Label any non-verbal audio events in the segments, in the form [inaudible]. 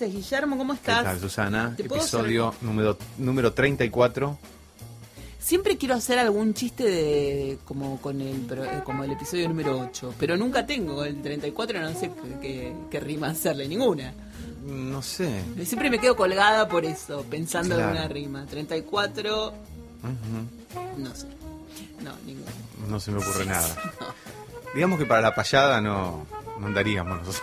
Guillermo? ¿Cómo ¿Qué estás? tal, Susana? ¿Te puedo Episodio número, número 34. Siempre quiero hacer algún chiste de como con el eh, como el episodio número 8, pero nunca tengo el 34, no sé qué, rima hacerle, ninguna. No sé. Siempre me quedo colgada por eso, pensando Claro. en una rima. 34, Ujú. no sé. No, ninguna. No se me ocurre [laughs] nada. Digamos que para la payada no, no andaríamos nosotros.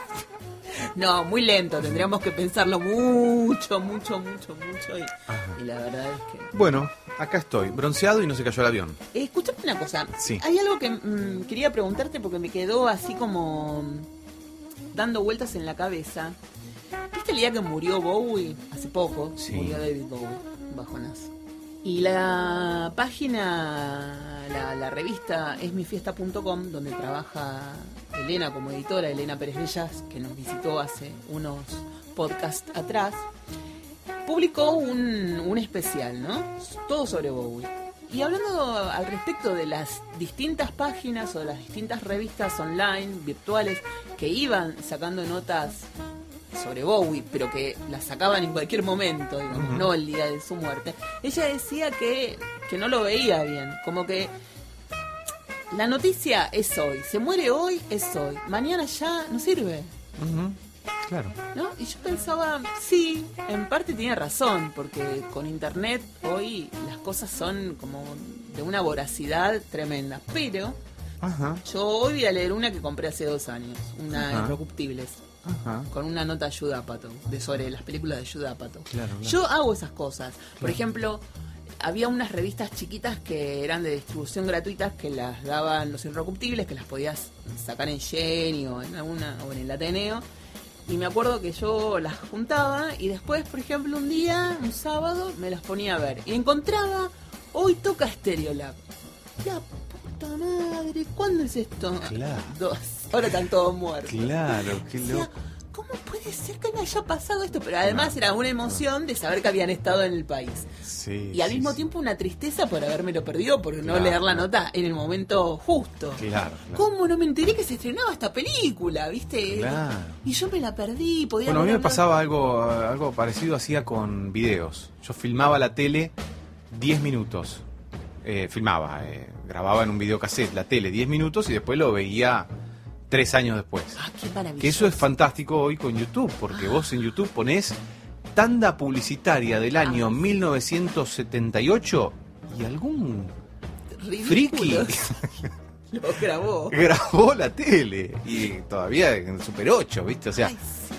No, muy lento, tendríamos que pensarlo mucho, mucho, mucho, mucho. Y, y la verdad es que... Bueno, acá estoy, bronceado y no se cayó el avión. Eh, escuchame una cosa. Sí. Hay algo que mm, quería preguntarte porque me quedó así como mm, dando vueltas en la cabeza. ¿Viste el día que murió Bowie? Hace poco. Sí. Murió David Bowie, bajonazo. Y la página, la, revista esmifiesta.com, donde trabaja Elena como editora, Elena Pérez Bellas, que nos visitó hace unos podcasts atrás, publicó un especial, ¿no? Todo sobre Bowie. Y hablando al respecto de las distintas páginas o de las distintas revistas online, virtuales, que iban sacando notas sobre Bowie, pero que las sacaban en cualquier momento, digamos, Ujú. no el día de su muerte, ella decía que, que no lo veía bien, como que la noticia es hoy, se muere hoy, es hoy, mañana ya no sirve. Ujú, Claro. ¿No? Y yo pensaba, sí, en parte tiene razón, porque con internet hoy las cosas son como de una voracidad tremenda. Pero Ajá, yo hoy voy a leer una que compré hace dos años, una Ajá. Irrecuptibles, ajá. con una nota de Judapato, de sobre las películas de Judapato. Claro, claro. Yo hago esas cosas. Por ejemplo, había unas revistas chiquitas que eran de distribución gratuitas que las daban los Irrecuptibles, que las podías sacar en Jenny o en alguna o en el Ateneo. Y me acuerdo que yo las juntaba y después, por ejemplo, un día, un sábado, me las ponía a ver. Y encontraba, hoy toca Stereolab. La puta madre, ¿cuándo es esto? Claro. Dos. Ahora están todos muertos. Claro, qué Decía, loco. ¿cómo puede ser que me haya pasado esto? Pero además era una emoción de saber que habían estado en el país. Sí. Y al sí, mismo sí. tiempo una tristeza por habérmelo perdido, por no leer la nota en el momento justo. Claro, claro. ¿Cómo no me enteré que se estrenaba esta película? ¿Viste? Claro. Y yo me la perdí. Podía Bueno, a mí me pasaba algo, algo parecido hacía con videos. Yo filmaba la tele 10 minutos. Eh, filmaba, eh, grababa en un videocassette la tele 10 minutos y después lo veía tres años después. Ah, qué maravilloso. Que eso es fantástico hoy con YouTube, porque vos en YouTube ponés tanda publicitaria del año Ah. 1978 y algún friki Ridículos. [laughs] Lo grabó. grabó la tele y todavía en Super 8, ¿viste? O sea, Ay, sí.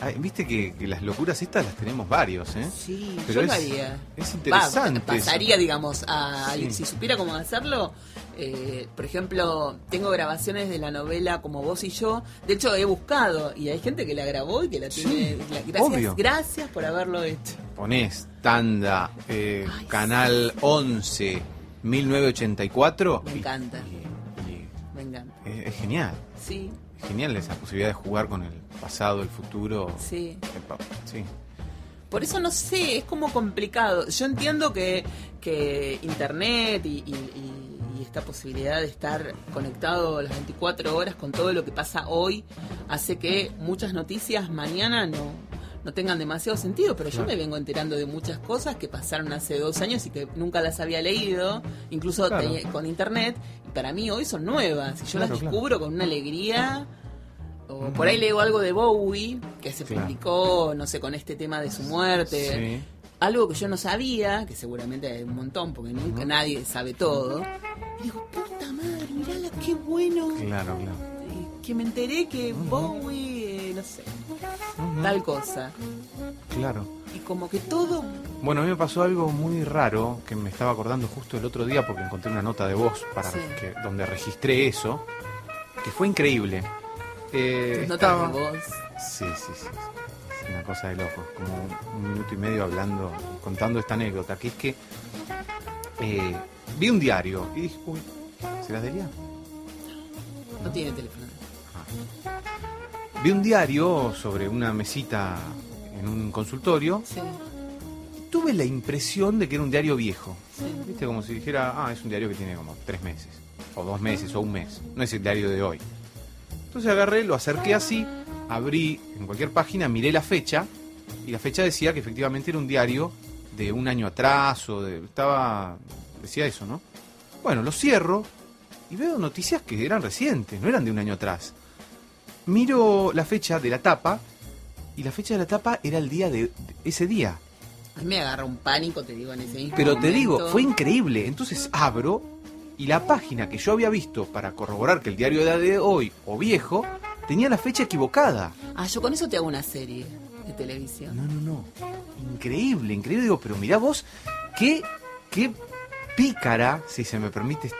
Ay, viste que, que las locuras estas las tenemos varios, ¿eh? Sí, Pero yo lo es- haría. es interesante Va, pasaría, eso. digamos, a Sí. Si supiera cómo hacerlo, eh, por ejemplo, tengo grabaciones de la novela Como vos y yo. De hecho, he buscado y hay gente que la grabó y que la Sí, tiene. la- gracias, obvio. gracias por haberlo hecho. Ponés tanda, eh, Ay, canal 11, 1984. Me y- encanta. y- y Me encanta. es, es genial. Sí, genial esa posibilidad de jugar con el pasado, el futuro. sí. Sí. Por eso no sé, es como complicado. Yo entiendo que, que internet y, y- y- y esta posibilidad de estar conectado las 24 horas con todo lo que pasa hoy hace que muchas noticias mañana no, no tengan demasiado sentido, pero yo Claro. me vengo enterando de muchas cosas que pasaron hace dos años y que nunca las había leído, incluso Claro. te- con internet, y para mí hoy son nuevas, y yo Claro, las descubro con una alegría. O por ahí leo algo de Bowie, que se publicó, no sé, con este tema de su muerte. Sí. Algo que yo no sabía, que seguramente hay un montón, porque nunca nadie sabe todo. Y digo, puta madre, mirala, qué bueno. Claro, claro. Eh, Que me enteré que Bowie, eh, no sé, Tal cosa. Claro. Y como que todo... Bueno, a mí me pasó algo muy raro que me estaba acordando justo el otro día porque encontré una nota de voz para Sí. que, donde registré eso, que fue increíble. Eh, tus notas estaba- de voz. Sí, sí, sí. Es una cosa de loco. Como un minuto y medio hablando, contando esta anécdota, que es que eh, vi un diario y dije, uy, ¿se las diría? No tiene teléfono. Vi un diario sobre una mesita en un consultorio. Sí, Tuve la impresión de que era un diario viejo. sí. Viste, como si dijera, ah, es un diario que tiene como tres meses, o dos meses, o un mes. No es el diario de hoy. Entonces agarré, lo acerqué así, abrí en cualquier página, miré la fecha y la fecha decía que efectivamente era un diario de un año atrás o de, estaba decía eso, ¿no? Bueno, lo cierro y veo noticias que eran recientes, no eran de un año atrás. Miro la fecha de la tapa y la fecha de la tapa era el día de, de ese día. A mí me agarra un pánico, te digo, en ese mismo Pero te digo, fue increíble. Entonces abro y la página que yo había visto para corroborar que el diario era de hoy o viejo tenía la fecha equivocada. Ah, yo con eso te hago una serie de televisión. No, no, no. Increíble, increíble. Digo, pero mirá vos, qué, qué pícara, si se me permite esta,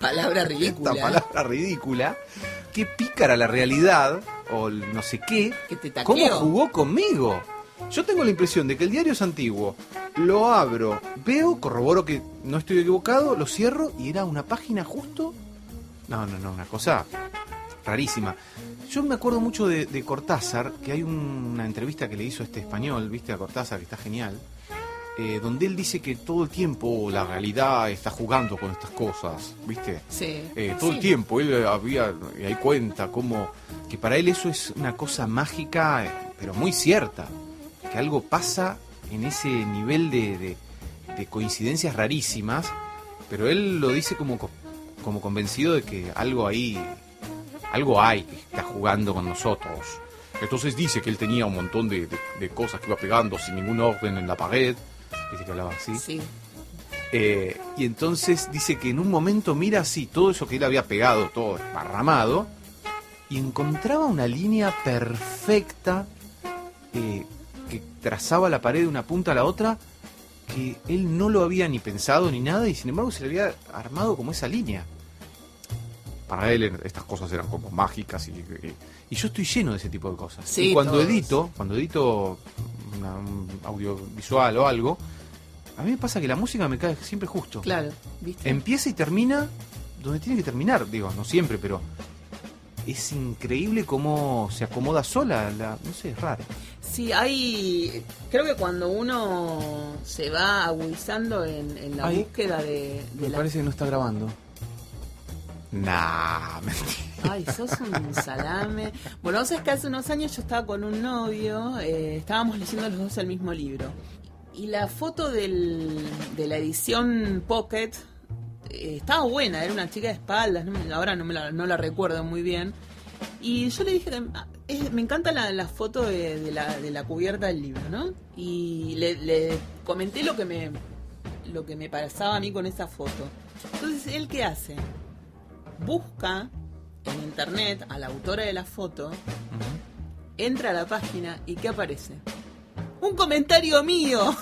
Palabra [laughs] esta ridícula. palabra ridícula, qué pícara la realidad, o el no sé qué, cómo jugó conmigo. Yo tengo la impresión de que el diario es antiguo, lo abro, veo, corroboro que no estoy equivocado, lo cierro y era una página justo. No, no, no, una cosa rarísima. Yo me acuerdo mucho de, de Cortázar, que hay un- una entrevista que le hizo este español, viste, a Cortázar, que está genial, eh, donde él dice que todo el tiempo la realidad está jugando con estas cosas, viste. Sí. Eh, todo el tiempo él había y ahí cuenta como que para él eso es una cosa mágica eh, pero muy cierta que algo pasa en ese nivel de, de- de coincidencias rarísimas pero él lo dice como co- como convencido de que algo ahí algo hay que está jugando con nosotros entonces dice que él tenía un montón de, de- de cosas que iba pegando sin ningún orden en la pared dice que hablaba así Sí. eh, y entonces dice que en un momento mira así todo eso que él había pegado, todo esparramado, y encontraba una línea perfecta eh, que trazaba la pared de una punta a la otra, que él no lo había ni pensado ni nada, y sin embargo se le había armado como esa línea. Para él estas cosas eran como mágicas y, y- y yo estoy lleno de ese tipo de cosas. Sí, y cuando todos. edito, cuando edito una- un audiovisual o algo, a mí me pasa que la música me cae siempre justo. Claro, ¿viste? Empieza y termina donde tiene que terminar, digo, no siempre, pero es increíble cómo se acomoda sola, la, no sé, es raro. Sí, hay. Creo que cuando uno se va agudizando en, en la Ay, búsqueda de, de la. que no está grabando. Nah, [laughs] mentira. Ay, sos un salame. Bueno, vos sabés que hace unos años yo estaba con un novio, eh, estábamos leyendo los dos el mismo libro. Y la foto del, de la edición Pocket eh, estaba buena, era una chica de espaldas, no me- ahora no, me la, no la recuerdo muy bien. Y yo le dije, ah, es- me encanta la, la foto de, de la, de la cubierta del libro, ¿no? Y le, le comenté lo que me lo que me pasaba a mí con esa foto. Entonces, ¿él qué hace? Busca en internet a la autora de la foto, entra a la página y ¿qué aparece? Un comentario mío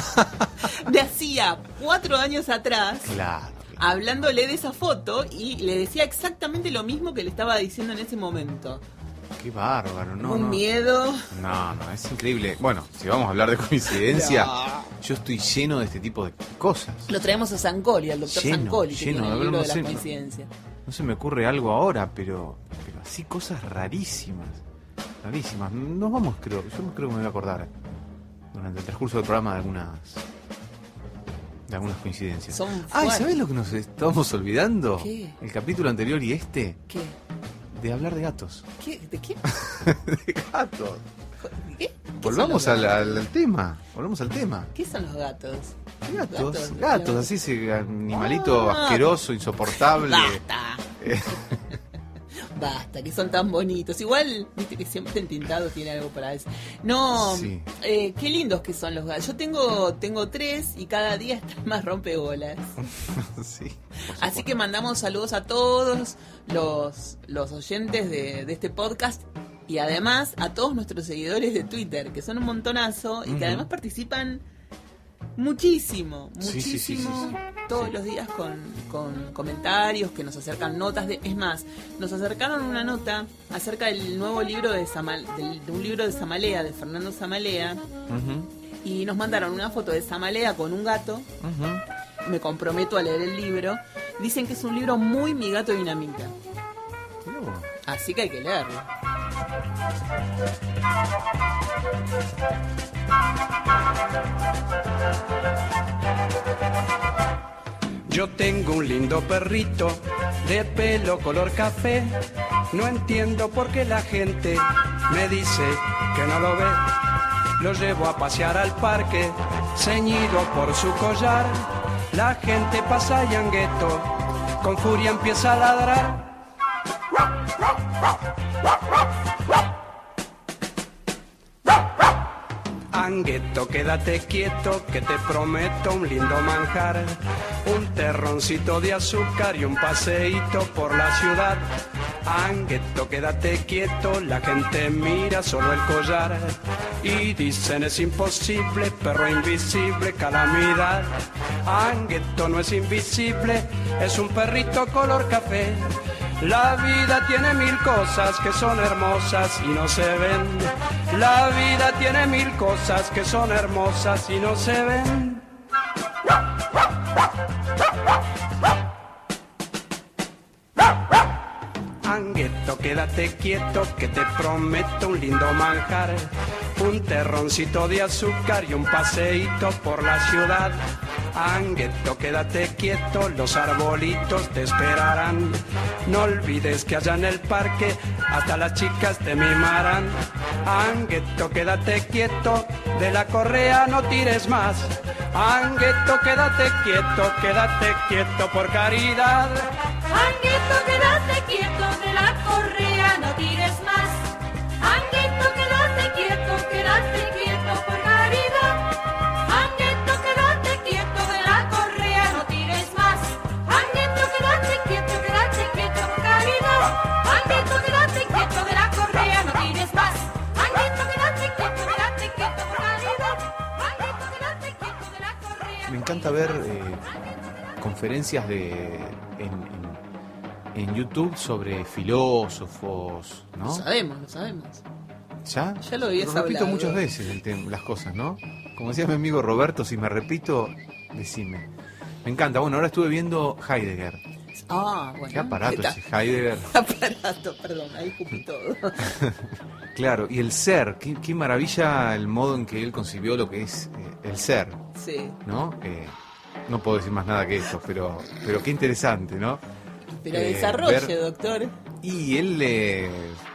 [laughs] de hacía cuatro años atrás Claro. hablándole de esa foto y le decía exactamente lo mismo que le estaba diciendo en ese momento. Qué bárbaro, no. Un no. miedo. No, no, es increíble. Bueno, si vamos a hablar de coincidencia, [laughs] No. yo estoy lleno de este tipo de cosas. Lo traemos a Sancoli, al doctor Lleno, Sancoli, que lleno, tiene el libro no de sé, no- coincidencias. No se me ocurre algo ahora, pero, pero así cosas rarísimas. Rarísimas. Nos vamos, creo. Yo creo que me voy a acordar durante el transcurso del programa de algunas. de algunas coincidencias. Son Ay. ¿sabes lo que nos estamos olvidando? ¿Qué? El capítulo anterior y este, ¿Qué? de hablar de gatos. ¿Qué? ¿De qué? [laughs] de gatos. ¿De qué? ¿Qué Volvamos al, tema. Volvamos al tema. ¿Qué son los gatos? Gatos, Gatos, así ese animalito Ah. asqueroso, insoportable. Basta. Basta, que son tan bonitos. Igual, viste que siempre el tintado tiene algo para eso. No, Sí. eh, qué lindos que son los gatos. Yo tengo, tengo tres y cada día [laughs] están más rompebolas. [laughs] sí. Así que mandamos saludos a todos los, los oyentes de, de este podcast y además a todos nuestros seguidores de Twitter, que son un montonazo y que además participan muchísimo, Sí, sí, sí, sí, muchísimo todos los días con, con comentarios, que nos acercan notas de... Es más, nos acercaron una nota acerca del nuevo libro de, Samal- del- de un libro de Samalea, de Fernando Samalea, Ujú, y nos mandaron una foto de Samalea con un gato me comprometo a leer el libro. Dicen que es un libro muy mi gato dinamita. Mirá vos. Así que hay que leerlo. Yo tengo un lindo perrito de pelo color café. No entiendo por qué la gente me dice que no lo ve. lo llevo a pasear al parque, ceñido por su collar. La gente pasa y angueto, con furia empieza a ladrar. Angueto, quédate quieto, que te prometo un lindo manjar, un terroncito de azúcar y un paseíto por la ciudad. Angueto, quédate quieto, la gente mira solo el collar y dicen es imposible, perro invisible, calamidad. Angueto no es invisible, es un perrito color café. La vida tiene mil cosas que son hermosas y no se ven. La vida tiene mil cosas que son hermosas y no se ven. Angueto, quédate quieto que te prometo un lindo manjar, un terroncito de azúcar y un paseíto por la ciudad. Angueto, quédate quieto, los arbolitos te esperarán. No olvides que allá en el parque hasta las chicas te mimarán. Angueto, quédate quieto, de la correa no tires más. Angueto, quédate quieto, quédate quieto por caridad. Quédate encanta ver eh, conferencias de en, en- en YouTube sobre filósofos, Lo ¿no? sabemos, lo sabemos. ¿Ya? Ya lo habías repito hablado. muchas veces el las cosas, ¿no? Como decía mi amigo Roberto, si me repito, decime. Me encanta. Bueno, ahora estuve viendo Heidegger. Ah, bueno. Qué aparato ¿Qué ese Heidegger. [laughs] aparato, perdón, ahí escupí todo. [laughs] Claro, y el ser. Qué, qué maravilla el modo en que él concibió lo que es eh, el ser, Sí, ¿no? Eh, no puedo decir más nada que esto, pero, pero qué interesante, ¿no? pero Eh, desarrolle, ver- doctor. Y él, eh,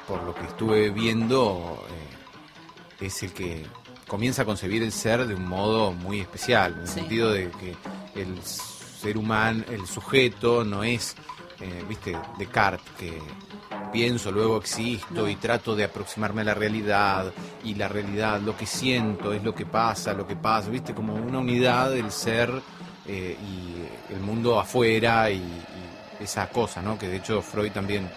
por lo que estuve viendo, es el que comienza a concebir el ser de un modo muy especial, en el Sí. sentido de que el ser humano, el sujeto, no es, eh, viste, Descartes, que pienso, luego existo No. y trato de aproximarme a la realidad, y la realidad, lo que siento, es lo que pasa, lo que pasa, viste, como una unidad del ser eh, y el mundo afuera y, y esa cosa, ¿no? Que de hecho Freud también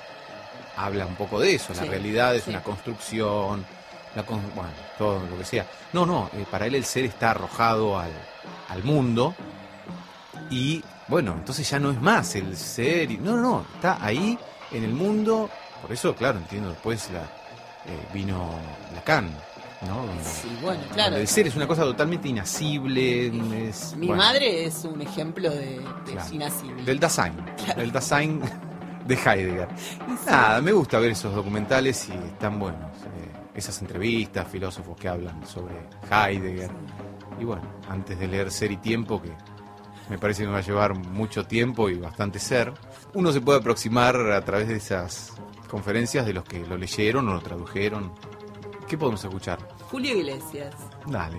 habla un poco de eso, la Sí, realidad es sí. una construcción, la con- bueno, todo lo que sea. No, no, eh, para él el ser está arrojado al, al mundo y bueno, entonces ya no es más el ser, y, no, no, no, está ahí en el mundo, por eso, claro, entiendo, después la, eh, vino Lacan, ¿no? Sí, bueno, claro. el ser es una cosa totalmente inasible, es, Mi bueno, madre es un ejemplo de, de Claro. inasible. Del Dasein, del Dasein de Heidegger. [laughs] Nada, me gusta ver esos documentales y están buenos. eh, esas entrevistas, filósofos que hablan sobre Heidegger. Y bueno, antes de leer Ser y Tiempo, que me parece que va a llevar mucho tiempo y bastante ser, uno se puede aproximar a través de esas conferencias de los que lo leyeron o lo tradujeron. ¿Qué podemos escuchar? Julio Iglesias. Dale.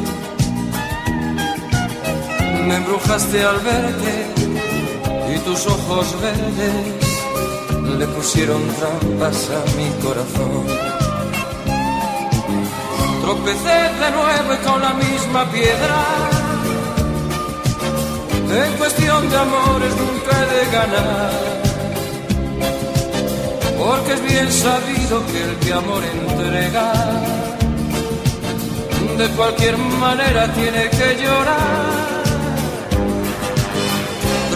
me embrujaste al verte y tus ojos verdes le pusieron trampas a mi corazón. Tropecé de nuevo y con la misma piedra En cuestión de amores nunca he de ganar. Porque es bien sabido que el que amor entrega, de cualquier manera tiene que llorar.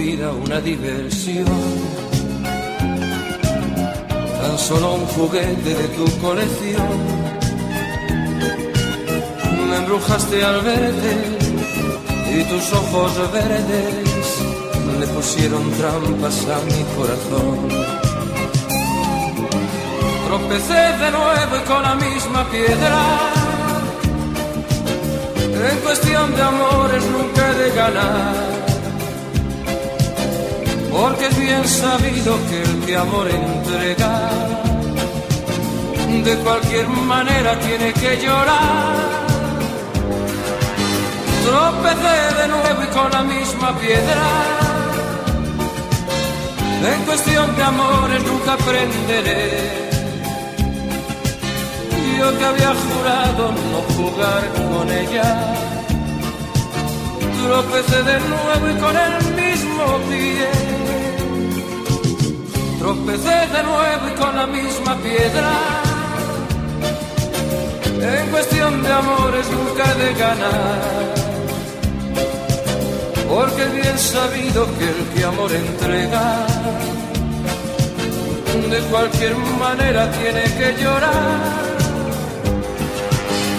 Vida una diversión. Tan solo un juguete de tu colección. Me embrujaste al verte y tus ojos verdes le pusieron trampas a mi corazón. Tropecé de nuevo y con la misma piedra. En cuestión de amores nunca he de ganar porque es bien sabido que el que amor entrega, de cualquier manera tiene que llorar. Tropecé de nuevo y con la misma piedra. En cuestión de amores nunca aprenderé. Yo que había jurado no jugar con ella. Tropecé de nuevo y con el mismo pie. Tropecé de nuevo y con la misma piedra. En cuestión de amores nunca he de ganar. Porque bien sabido que el que amor entrega, de cualquier manera tiene que llorar.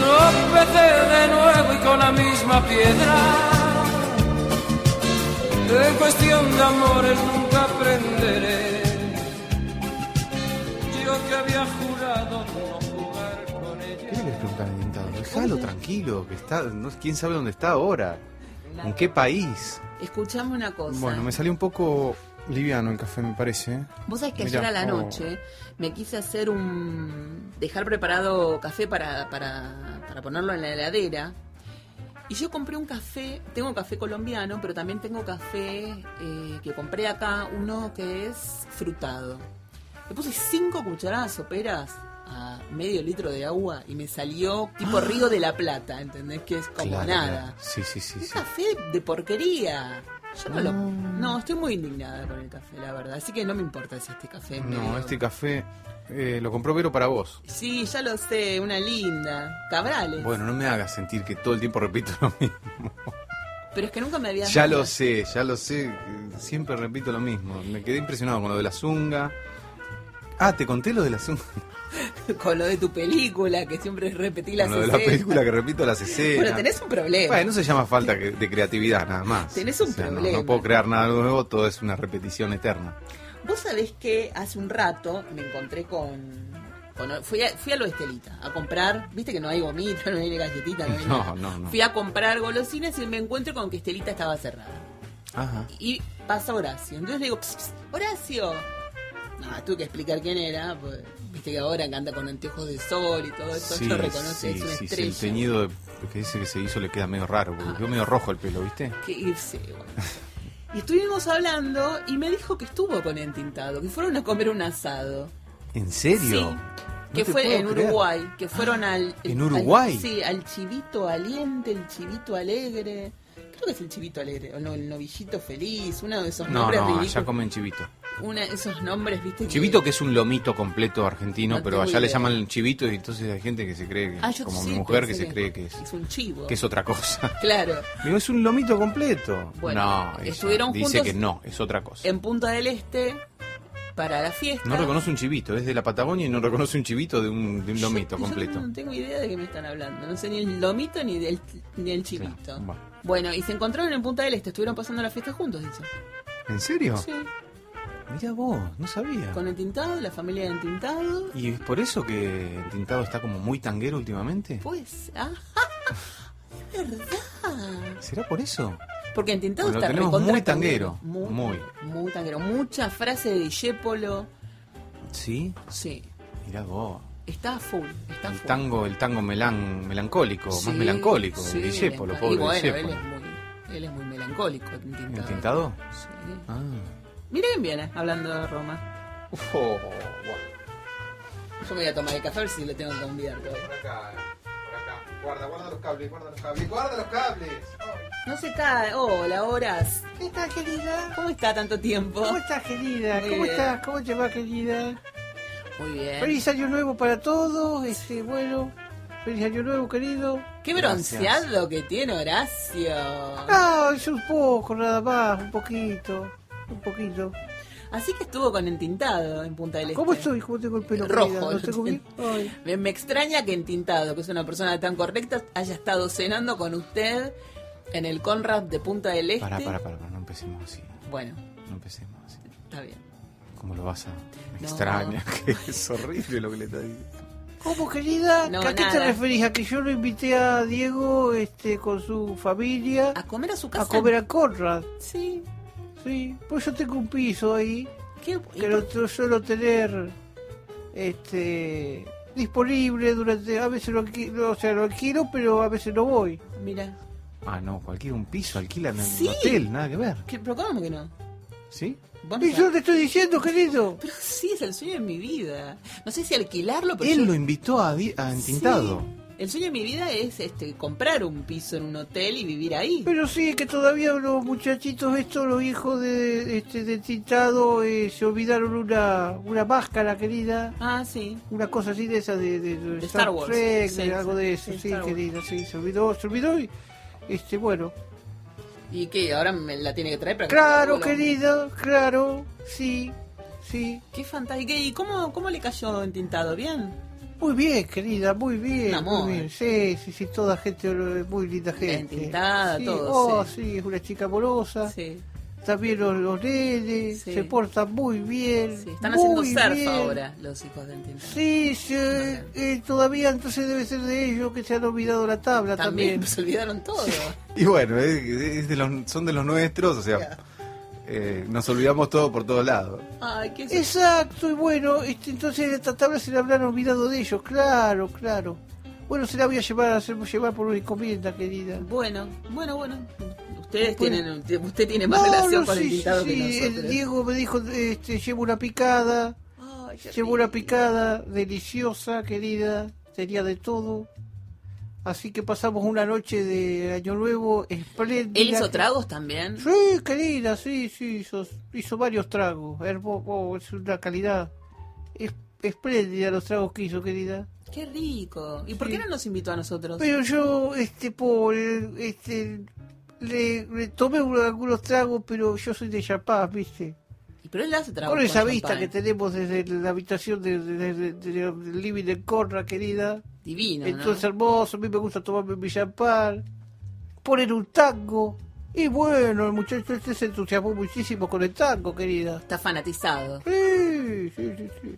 Tropecé de nuevo y con la misma piedra. En cuestión de amores nunca aprenderé. Que había jurado no jugar con ¿Qué le ella. querés preguntar al dentado? Déjalo tranquilo, que está, no, quién sabe dónde está ahora. ¿En qué país? Escuchame una cosa. Bueno, me salió un poco liviano el café, me parece. Vos sabés que Mirá, ayer a la oh. noche me quise hacer un... dejar preparado café para, para, para ponerlo en la heladera. Y yo compré un café, tengo café colombiano, pero también tengo café eh, que compré acá, uno que es frutado. Le puse cinco cucharadas soperas a medio litro de agua y me salió tipo Río de la Plata, ¿entendés? Que es como Claro, nada. claro. Sí, sí, sí. Un sí. café de porquería. Yo no, lo. No, estoy muy indignada con el café, la verdad. Así que no me importa si este café es No, medio- este café eh, lo compró Vero para vos. Sí, ya lo sé, una linda. Cabrales. Bueno, no me hagas sentir que todo el tiempo repito lo mismo. Pero es que nunca me había Ya lo sé, ya lo sé. Siempre repito lo mismo. Me quedé impresionado con lo de la zunga. Ah, te conté lo de la [laughs] con lo de tu película, que siempre repetí las Con lo de la película que repito las escenas. Bueno, tenés un problema. Bueno, no se llama falta de creatividad, nada más. Tenés un no- problema. No, puedo crear nada nuevo, todo es una repetición eterna. Vos sabés que hace un rato me encontré con. fui, a, fui a lo de Estelita a comprar. Viste que no hay gomita, [laughs] no hay galletita, no hay No, nada. no, no. Fui a comprar golosinas y me encuentro con que Estelita estaba cerrada. Ajá. Y pasa Horacio. Entonces le digo, "Pss, pss, Horacio. No, tuve que explicar quién era. Pues, Viste que ahora que anda con anteojos de sol y todo eso, Sí, lo reconoce, sí, es una sí, estrella. el teñido que dice que se hizo le queda medio raro, porque Ah. quedó medio rojo el pelo, ¿viste? Que irse, bueno. Y estuvimos hablando y me dijo que estuvo con Entintado, que fueron a comer un asado. ¿En serio? Sí. No Que fue en creer. Uruguay, que fueron al... ¿en al- Uruguay? sí, al chivito aliente, el chivito alegre. Creo que es el chivito alegre, o no, el novillito feliz, uno de esos No, nombres no, ridículos. allá comen chivito. Una, esos nombres, viste. Chivito que es un lomito completo argentino, No pero allá le llaman chivito y entonces hay gente que se cree que, Ah, como sí mi mujer, que se cree que es, Es un chivo. que es otra cosa. [laughs] Claro. Digo, es un lomito completo. Bueno, no, estuvieron dice juntos que no, es otra cosa. En Punta del Este, para la fiesta. No reconoce un chivito, es de la Patagonia y no reconoce un chivito de un, de un Yo- lomito yo completo. no tengo idea de qué me están hablando. No sé ni el lomito ni del ni el chivito. Claro, bueno. Bueno, y se encontraron en Punta del Este. Estuvieron pasando la fiesta juntos, dice. ¿En serio? Sí. Mira vos, no sabía. Con el tintado, la familia del tintado. ¿Y es por eso que el tintado está como muy tanguero últimamente? Pues, ah, es verdad. ¿Será por eso? Porque en tintado Pues lo está tenemos muy tanguero, Muy, muy. muy tanguero. Mucha frase de Dijépolo. Sí, Sí. mirá vos. Está full. Está El full. tango, el tango melan, melancólico, Sí, más melancólico, sí, y pobre bueno, él es muy, él es muy melancólico, el tintado. ¿El tintado? Sí. Ah. Mira quién viene hablando de Roma. Oh, Yo me voy a tomar el café a ver si le tengo que enviar Por acá, por acá. Guarda, guarda los cables, guarda los cables, guarda los cables. No se cae. Hola, Horas. ¿Qué tal, querida? ¿Cómo está tanto tiempo? ¿Cómo estás, querida? Muy ¿Cómo bien. estás? ¿Cómo te va, querida? Muy bien. Feliz año nuevo para todos. Este, bueno, feliz año nuevo, querido. Qué bronceado que tiene Horacio. No, es un poco, nada más, un poquito, un poquito. Así que estuvo con entintado en Punta del Este. ¿Cómo estoy? ¿Cómo tengo el pelo, Rojo. querida? ¿No tengo bien? Ay. Me, me extraña que Entintado, que es una persona tan correcta, haya estado cenando con usted en el Conrad de Punta del Este. Pará, pará, pará, pará, no empecemos así. Bueno, No empecemos así. está bien. ¿Cómo lo vas a...? Me No. extraña, [laughs] que es horrible lo que le está diciendo. ¿Cómo, querida? No, ¿A qué te referís? ¿A que yo lo invité a Diego este, con su familia ¿A comer a su casa? a comer a Conrad? Sí. Sí, pues yo tengo un piso ahí ¿Qué? que lo tu- suelo tener este disponible durante a veces lo alquilo, o sea lo alquilo pero a veces no voy Mira. Ah, no, cualquier un piso alquilan en Sí. un hotel, nada que ver. ¿Qué, ¿Pero cómo que no? ¿Sí? Y yo te estoy diciendo querido [laughs] Pero sí, es el sueño de mi vida. No sé si alquilarlo, pero Él yo- lo invitó a, a Entintado. Sí. El sueño de mi vida es este comprar un piso en un hotel y vivir ahí. pero sí que todavía los muchachitos estos los hijos de este de Tintado eh, se olvidaron una una máscara querida Ah, sí. una cosa así de esa de, de- de De Star Wars. Trek, Sí, de algo de sí, eso sí, Wars. querida sí se olvidó se olvidó y este bueno ¿Y qué? ¿Ahora me la tiene que traer para que claro me la- querida claro sí sí Qué fantástico. ¿Y cómo, cómo le cayó entintado? ¿Bien? Muy bien, querida, muy bien. Amor. Muy bien. Sí, sí, sí, toda gente, muy linda gente. Entintada, sí. todo, Oh, sí. sí. es una chica amorosa. Sí. También los, los nenes, Sí. se portan muy bien. sí. Están haciendo muy surf bien. ahora los hijos de entintado. Sí, sí, eh, todavía entonces debe ser de ellos que se han olvidado la tabla También también. [laughs] se olvidaron todo. Y bueno, es- es de los- son de los nuestros, o sea, eh, nos olvidamos todo por todos lados. Ay, qué Exacto, y bueno, este, entonces esta tabla se la habrán olvidado de ellos, claro, claro. Bueno, se la voy a llevar a hacer, llevar por una encomienda, querida. Bueno, bueno, bueno. Ustedes tienen, usted tiene más relación con el sí, sí, que sí, el nosotros. Diego me dijo, este, llevo una picada, Ay, llevo una picada deliciosa, querida, tenía de todo. Así que pasamos una noche de Año Nuevo espléndida. ¿Él hizo tragos también? Sí, querida, sí, sí, hizo, hizo varios tragos. Es una calidad es- espléndida los tragos que hizo, querida. Qué rico. ¿Y por qué no nos invitó a nosotros? Pero yo, este, por, este, le, le tomé uno- algunos tragos, pero yo soy de Chapaz, ¿viste? Pero él hace tragos Con esa con vista que tenemos desde la habitación de- de- de- de- del living de Corra, querida. Divino, Esto es ¿no? hermoso, a mí me gusta tomarme mi champán, poner un tango. Y bueno, el muchacho este se entusiasmó muchísimo con el tango, querida. Está fanatizado. Sí, sí, sí, sí.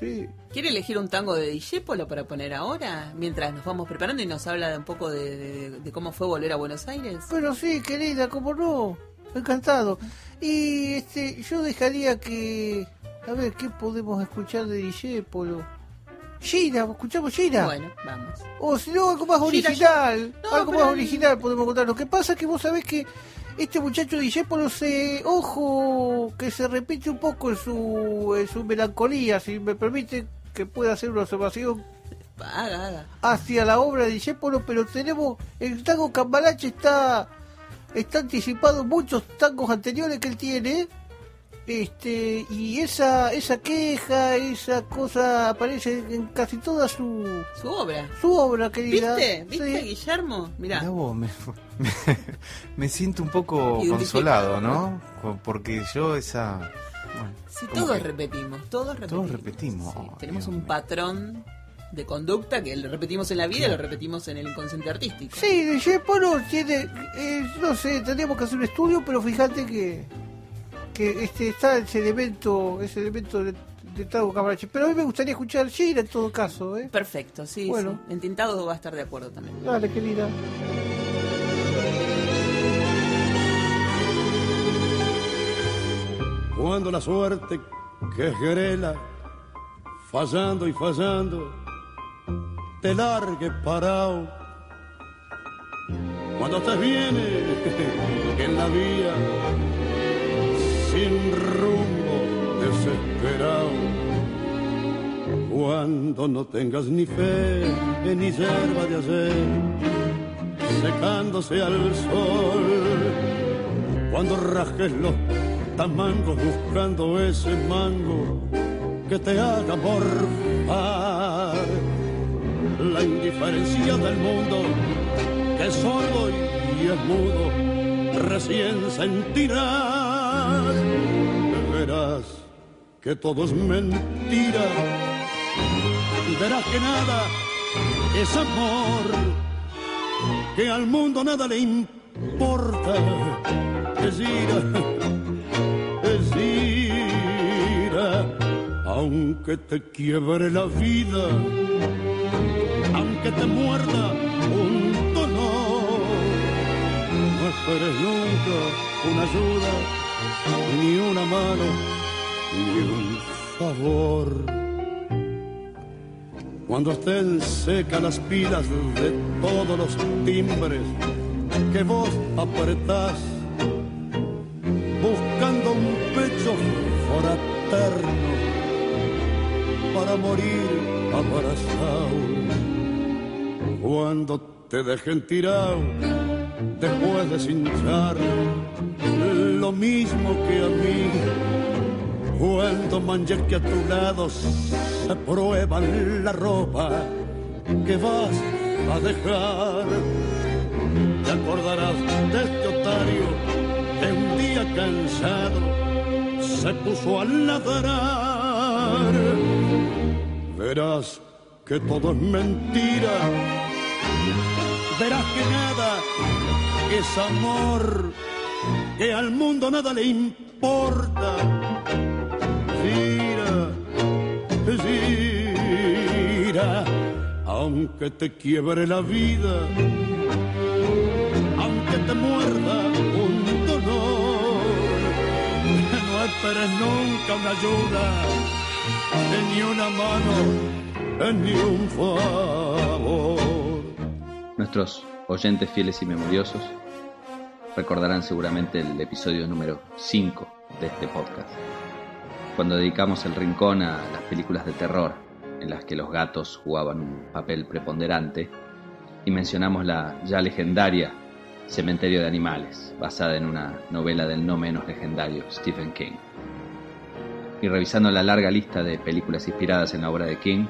Sí. ¿Quiere elegir un tango de Dijépolo para poner ahora? Mientras nos vamos preparando y nos habla un poco de, de- de cómo fue volver a Buenos Aires. Pero sí, querida, cómo no. Encantado. Y este, yo dejaría que. A ver, ¿qué podemos escuchar de Discépolo? Gira, ¿escuchamos Gira? Bueno, vamos. O si no, algo más Gira, original. No, algo más original podemos contar. Lo que pasa es que vos sabés que este muchacho Discépolo se. Ojo, que se repite un poco en su, en su melancolía, si me permite que pueda hacer una observación Haga, haga. hacia la obra de Discépolo, pero tenemos. El tango Cambalache está. Está anticipado muchos tangos anteriores que él tiene. Este, y esa, esa queja, esa cosa aparece en casi toda su, Su obra. su obra, querida. ¿Viste? ¿Viste, Sí. Guillermo? Mirá. Mirá vos, me, me, [laughs] me siento un poco consolado, ¿no? Porque yo esa... Sí, ¿Cómo todos que? repetimos, todos repetimos. Sí, tenemos Dios un patrón de conducta que lo repetimos en la vida y lo repetimos en el inconsciente artístico. Sí, Discepolo tiene, eh, no sé, tendríamos que hacer un estudio, pero fíjate que, que este está ese elemento, ese elemento de, de Tago Camarache. Pero a mí me gustaría escuchar Gira en todo caso, ¿eh? Perfecto, sí, Bueno. sí. Entintado va a estar de acuerdo también. Dale, querida. Cuando la suerte que es querela, fallando y fallando, te largue parado. Cuando te viene [laughs] en la vía, sin rumbo, desesperado. Cuando no tengas ni fe ni yerba de hacer, secándose al sol. Cuando rajes los tamangos buscando ese mango que te haga morfar. La indiferencia del mundo que es sordo y es mudo recién sentirás verás que todo es mentira. Verás que nada es amor que al mundo nada le importa. Es ira, es ira, aunque te quiebre la vida, aunque te muerda un dolor, no esperes nunca una ayuda, ni una mano, ni un favor. Cuando estén secas las pilas de todos los timbres que vos apretás, buscando un pecho fraterno para morir abrazado. Cuando te dejen tirado después de cinchar lo mismo que a mí. Cuando manches que a tu lado se prueban la ropa que vas a dejar. Te acordarás de este otario que un día cansado se puso a ladrar. Verás que todo es mentira. Verás que nada es amor, que al mundo nada le importa. Gira, gira, aunque te quiebre la vida aunque te muerda un dolor. No esperes nunca una ayuda, ni una mano, ni un favor. Nuestros oyentes fieles y memoriosos recordarán seguramente el episodio número 5 de este podcast, cuando dedicamos el rincón a las películas de terror en las que los gatos jugaban un papel preponderante y mencionamos la ya legendaria Cementerio de Animales, basada en una novela del no menos legendario Stephen King. Y revisando la larga lista de películas inspiradas en la obra de King,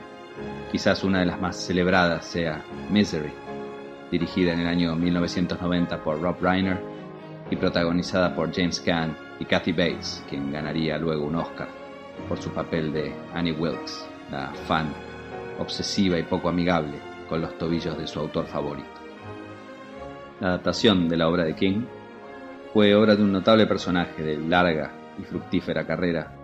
quizás una de las más celebradas sea Misery, dirigida en el año 1990 por Rob Reiner y protagonizada por James Caan y Kathy Bates, quien ganaría luego un Oscar por su papel de Annie Wilkes, la fan obsesiva y poco amigable con los tobillos de su autor favorito. La adaptación de la obra de King fue obra de un notable personaje de larga y fructífera carrera,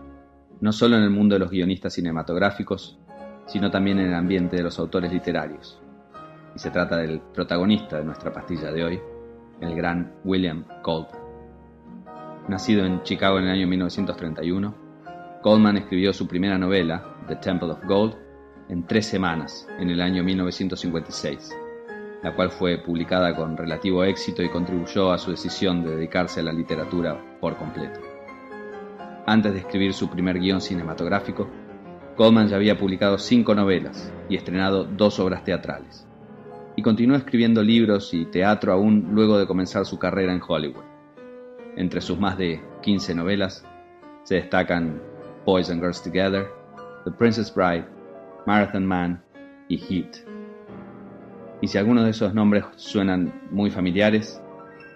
no solo en el mundo de los guionistas cinematográficos, sino también en el ambiente de los autores literarios. Y se trata del protagonista de nuestra pastilla de hoy, el gran William Goldman. Nacido en Chicago en el año 1931, Goldman escribió su primera novela, The Temple of Gold, en tres semanas, en el año 1956, la cual fue publicada con relativo éxito y contribuyó a su decisión de dedicarse a la literatura por completo. Antes de escribir su primer guion cinematográfico, Goldman ya había publicado cinco novelas y estrenado dos obras teatrales, y continuó escribiendo libros y teatro aún luego de comenzar su carrera en Hollywood. Entre sus más de 15 novelas se destacan Boys and Girls Together, The Princess Bride, Marathon Man y Heat. Y si algunos de esos nombres suenan muy familiares,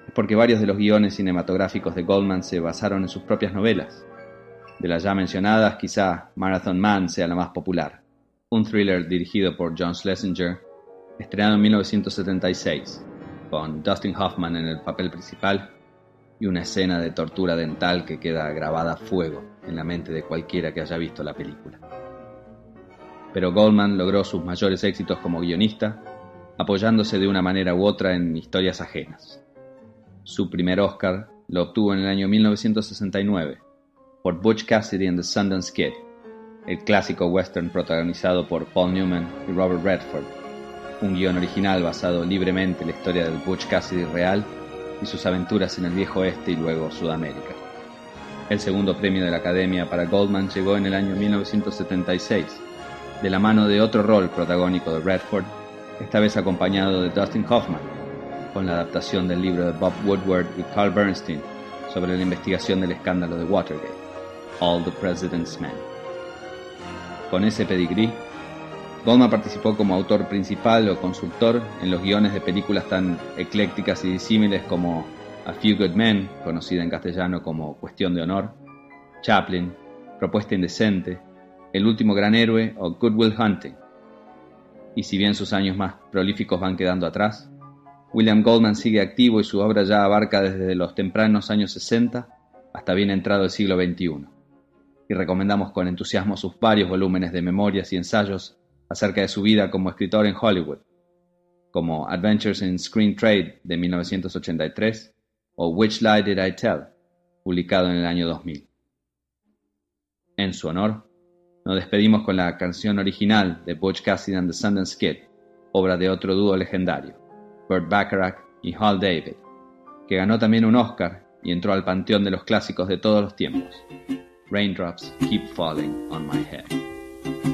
es porque varios de los guiones cinematográficos de Goldman se basaron en sus propias novelas. De las ya mencionadas, quizá Marathon Man sea la más popular, un thriller dirigido por John Schlesinger, estrenado en 1976, con Dustin Hoffman en el papel principal y una escena de tortura dental que queda grabada a fuego en la mente de cualquiera que haya visto la película. Pero Goldman logró sus mayores éxitos como guionista, apoyándose de una manera u otra en historias ajenas. Su primer Oscar lo obtuvo en el año 1969 por Butch Cassidy and the Sundance Kid, el clásico western protagonizado por Paul Newman y Robert Redford, un guion original basado libremente en la historia del Butch Cassidy real y sus aventuras en el viejo oeste y luego Sudamérica. El segundo premio de la Academia para Goldman llegó en el año 1976, de la mano de otro rol protagónico de Redford, esta vez acompañado de Dustin Hoffman, con la adaptación del libro de Bob Woodward y Carl Bernstein sobre la investigación del escándalo de Watergate, All the President's Men. Con ese pedigrí, Goldman participó como autor principal o consultor en los guiones de películas tan eclécticas y disímiles como A Few Good Men, conocida en castellano como Cuestión de Honor, Chaplin, Propuesta Indecente, El Último Gran Héroe o Good Will Hunting. Y si bien sus años más prolíficos van quedando atrás, William Goldman sigue activo y su obra ya abarca desde los tempranos años 60 hasta bien entrado el siglo XXI. Y recomendamos con entusiasmo sus varios volúmenes de memorias y ensayos acerca de su vida como escritor en Hollywood, como Adventures in Screen Trade de 1983 o Which Lie Did I Tell, publicado en el año 2000. En su honor, nos despedimos con la canción original de Butch Cassidy and the Sundance Kid, obra de otro dúo legendario, Burt Bacharach y Hal David, que ganó también un Oscar y entró al panteón de los clásicos de todos los tiempos. Raindrops keep falling on my head.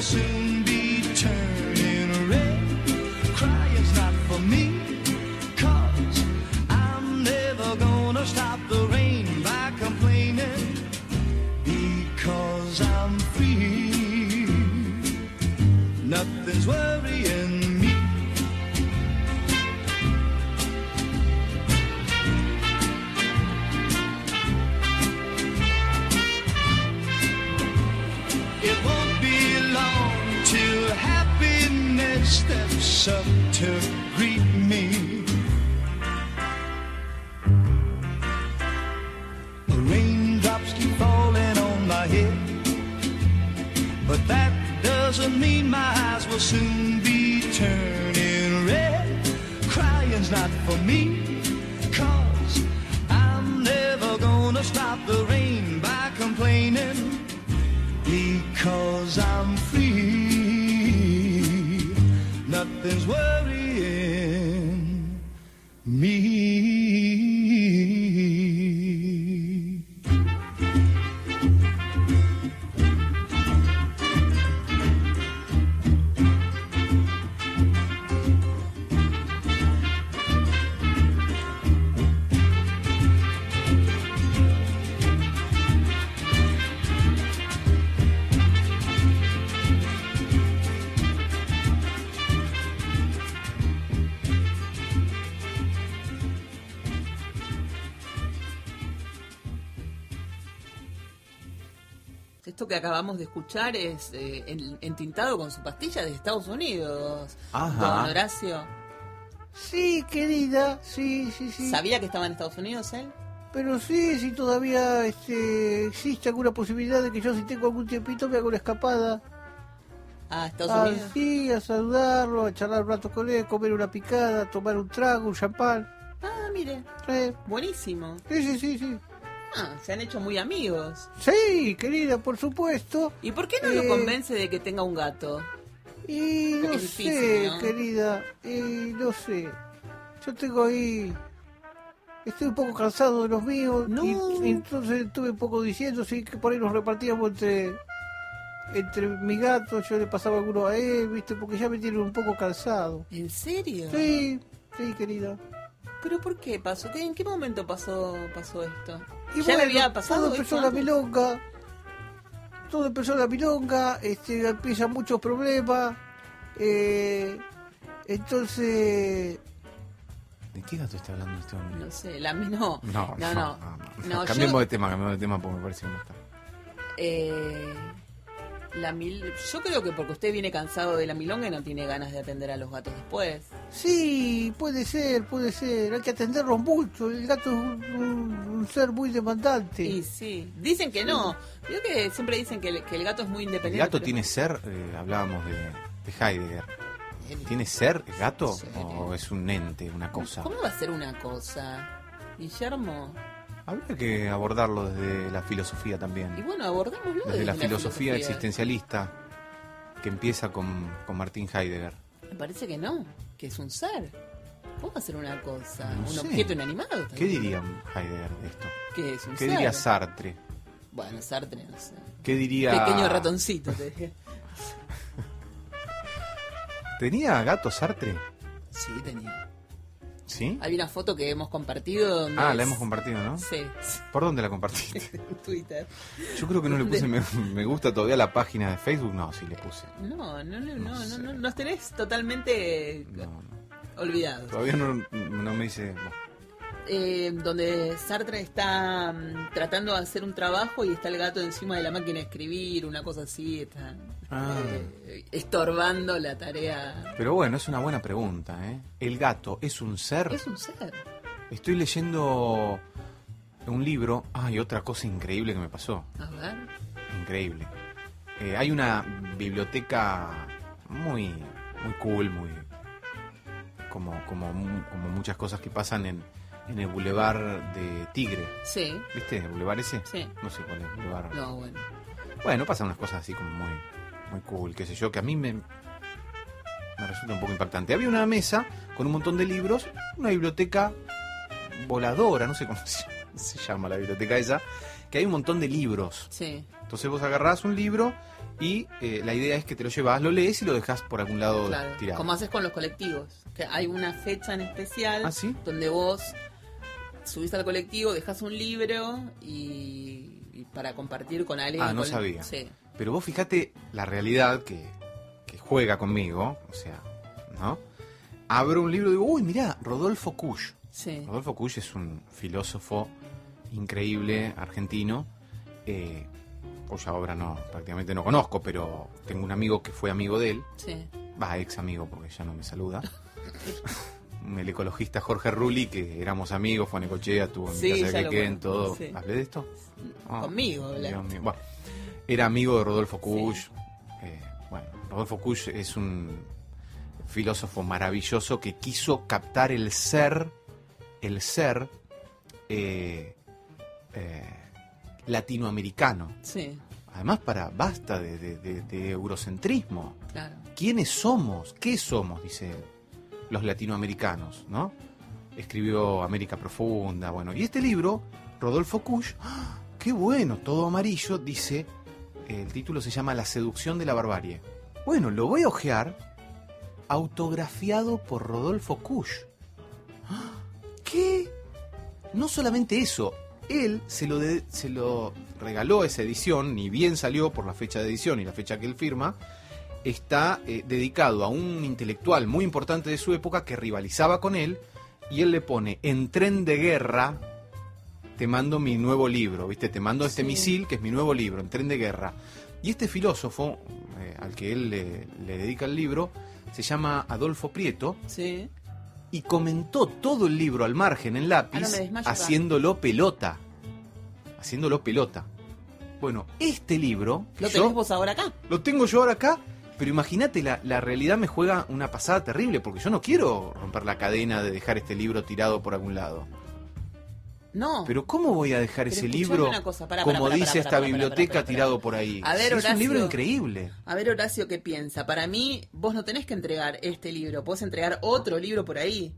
soon acabamos de escuchar es eh, en- entintado con su pastilla de Estados Unidos. Ajá. Don Horacio. Sí, querida, sí, sí, sí. ¿Sabía que estaba en Estados Unidos él? Pero sí, si todavía este, existe alguna posibilidad de que yo si tengo algún tiempito me haga una escapada. Ah, Estados Ah, Unidos. sí, a saludarlo, a charlar un rato con él, comer una picada, tomar un trago, un champán. Ah, mire, Eh, buenísimo. sí, sí, sí, sí. Ah, se han hecho muy amigos. Sí, querida, por supuesto. ¿Y por qué no lo Eh, convence de que tenga un gato? Y Porque no difícil, sé, ¿no? querida, y no sé. Yo tengo ahí... Estoy un poco cansado de los míos No. y, y entonces estuve un poco diciendo sí que por ahí nos repartíamos entre entre mis gatos, yo le pasaba alguno a él, viste, porque ya me tienen un poco cansado. ¿En serio? Sí, sí, querida. ¿Pero por qué pasó? ¿Qué- ¿En qué momento pasó, pasó esto? Y ¿Ya bueno, le había pasado todo empezó la milonga. Todo empezó la milonga, este, empiezan muchos problemas. eh, entonces, ¿De qué gato está hablando este hombre? No sé, la no. No, No, no. no, No, Cambiemos yo- de tema, cambiemos de tema porque me parece que no está. Eh, la mil... Yo creo que porque usted viene cansado de la milonga y no tiene ganas de atender a los gatos después. sí, puede ser, puede ser. Hay que atenderlos mucho. El gato es un, ser muy demandante. Y sí, dicen que no. Yo que siempre dicen que el, que el gato es muy ¿El independiente. gato pero- tiene ser? Eh, hablábamos de, de Heidegger. El- ¿Tiene ser el gato? ¿O es un ente, una cosa? ¿Cómo va a ser una cosa? Guillermo. Habría que abordarlo desde la filosofía Y también. bueno, abordémoslo Desde la filosofía existencialista que empieza con, con Martín Heidegger. Me parece que no, que es un ser. ¿Cómo va a ser una cosa? No ¿Un sé. objeto inanimado? ¿Qué también? diría Heidegger de esto? ¿Qué es un ¿Qué ser? diría Sartre? Bueno, Sartre, no sé. ¿Qué diría... Pequeño ratoncito, te dije. [laughs] ¿Tenía gato Sartre? Sí, tenía. ¿Sí? Hay una foto que hemos compartido. donde Ah, es- la hemos compartido, ¿no? Sí, ¿Por dónde la compartiste? en Twitter. Yo creo que no le puse me, me gusta todavía la página de Facebook. No, sí le puse. No, no, no, no, no, sé. no, nos tenés totalmente No, no. olvidados. Todavía no, no me dice... Eh, donde Sartre está mm, tratando de hacer un trabajo y está el gato encima de la máquina de escribir, una cosa así, está Ah. eh, estorbando la tarea. Pero bueno, es una buena pregunta, ¿eh? ¿El gato es un ser? Es un ser. Estoy leyendo un libro. Ay, otra cosa increíble que me pasó. A ver. Increíble. Eh, hay una biblioteca muy, muy cool, muy como, como, como muchas cosas que pasan en, en el Boulevard de Tigre. Sí, ¿Viste? ¿El Boulevard ese? sí. No sé cuál es el Boulevard. No, bueno. Bueno, pasan unas cosas así como muy, muy cool, qué sé yo, que a mí me, me resulta un poco impactante. Había una mesa con un montón de libros, una biblioteca voladora, no sé cómo [laughs] se, se llama la biblioteca esa, que hay un montón de libros. Sí. Entonces vos agarrás un libro y eh, la idea es que te lo llevas, lo lees y lo dejas por algún lado Claro, tirado. como haces con los colectivos. Que hay una fecha en especial ¿Ah, sí? donde vos subís al colectivo, dejas un libro y, y para compartir con alguien. Ah, no con- sabía. Sí. Pero vos fíjate la realidad que, que juega conmigo, o sea, ¿no? Abro un libro y digo, uy, mirá, Rodolfo Kusch. Sí. Rodolfo Kusch es un filósofo increíble argentino, eh, cuya obra no, prácticamente no conozco, pero tengo un amigo que fue amigo de él, Sí. va, ex amigo porque ya no me saluda. [laughs] El ecologista Jorge Rulli, que éramos amigos, fue a Necochea, tuvo en Sí, mi casa de Quequén, todo. sí. ¿Hablé de esto? Ah, Conmigo. Dios mío. Bueno, era amigo de Rodolfo Kusch. Eh, bueno, Rodolfo Kusch es un filósofo maravilloso que quiso captar el ser, el ser eh, eh, latinoamericano. Sí, Además, para basta de, de- de- de eurocentrismo. claro. ¿Quiénes somos? ¿Qué somos? Dice él. Los latinoamericanos, ¿no? Escribió América Profunda, bueno. Y este libro, Rodolfo Kusch, ¡ah! qué bueno, todo amarillo, dice, el título se llama La seducción de la barbarie. Bueno, lo voy a ojear, autografiado por Rodolfo Kusch. ¡Ah! ¿Qué? No solamente eso, él se lo, de- se lo regaló esa edición, ni bien salió por la fecha de edición y la fecha que él firma, está eh, dedicado a un intelectual muy importante de su época que rivalizaba con él y él le pone en tren de guerra te mando mi nuevo libro, ¿viste? Te mando este misil, que es mi nuevo libro, en tren de guerra. Y este filósofo, eh, al que él le, le dedica el libro, se llama Adolfo Prieto, Sí. y comentó todo el libro al margen, en lápiz, haciéndolo pelota. Haciéndolo pelota. Bueno, este libro, ¿Lo yo- tenés vos ahora acá? lo tengo yo ahora acá, pero imagínate, la, la realidad me juega una pasada terrible, porque yo no quiero romper la cadena de dejar este libro tirado por algún lado. No. Pero ¿cómo voy a dejar Pero ese libro, cosa, como dice esta biblioteca tirado por ahí? A ver, Si es un Horacio. libro increíble. A ver, Horacio, ¿qué piensa? Para mí, vos no tenés que entregar este libro, podés entregar otro libro por ahí.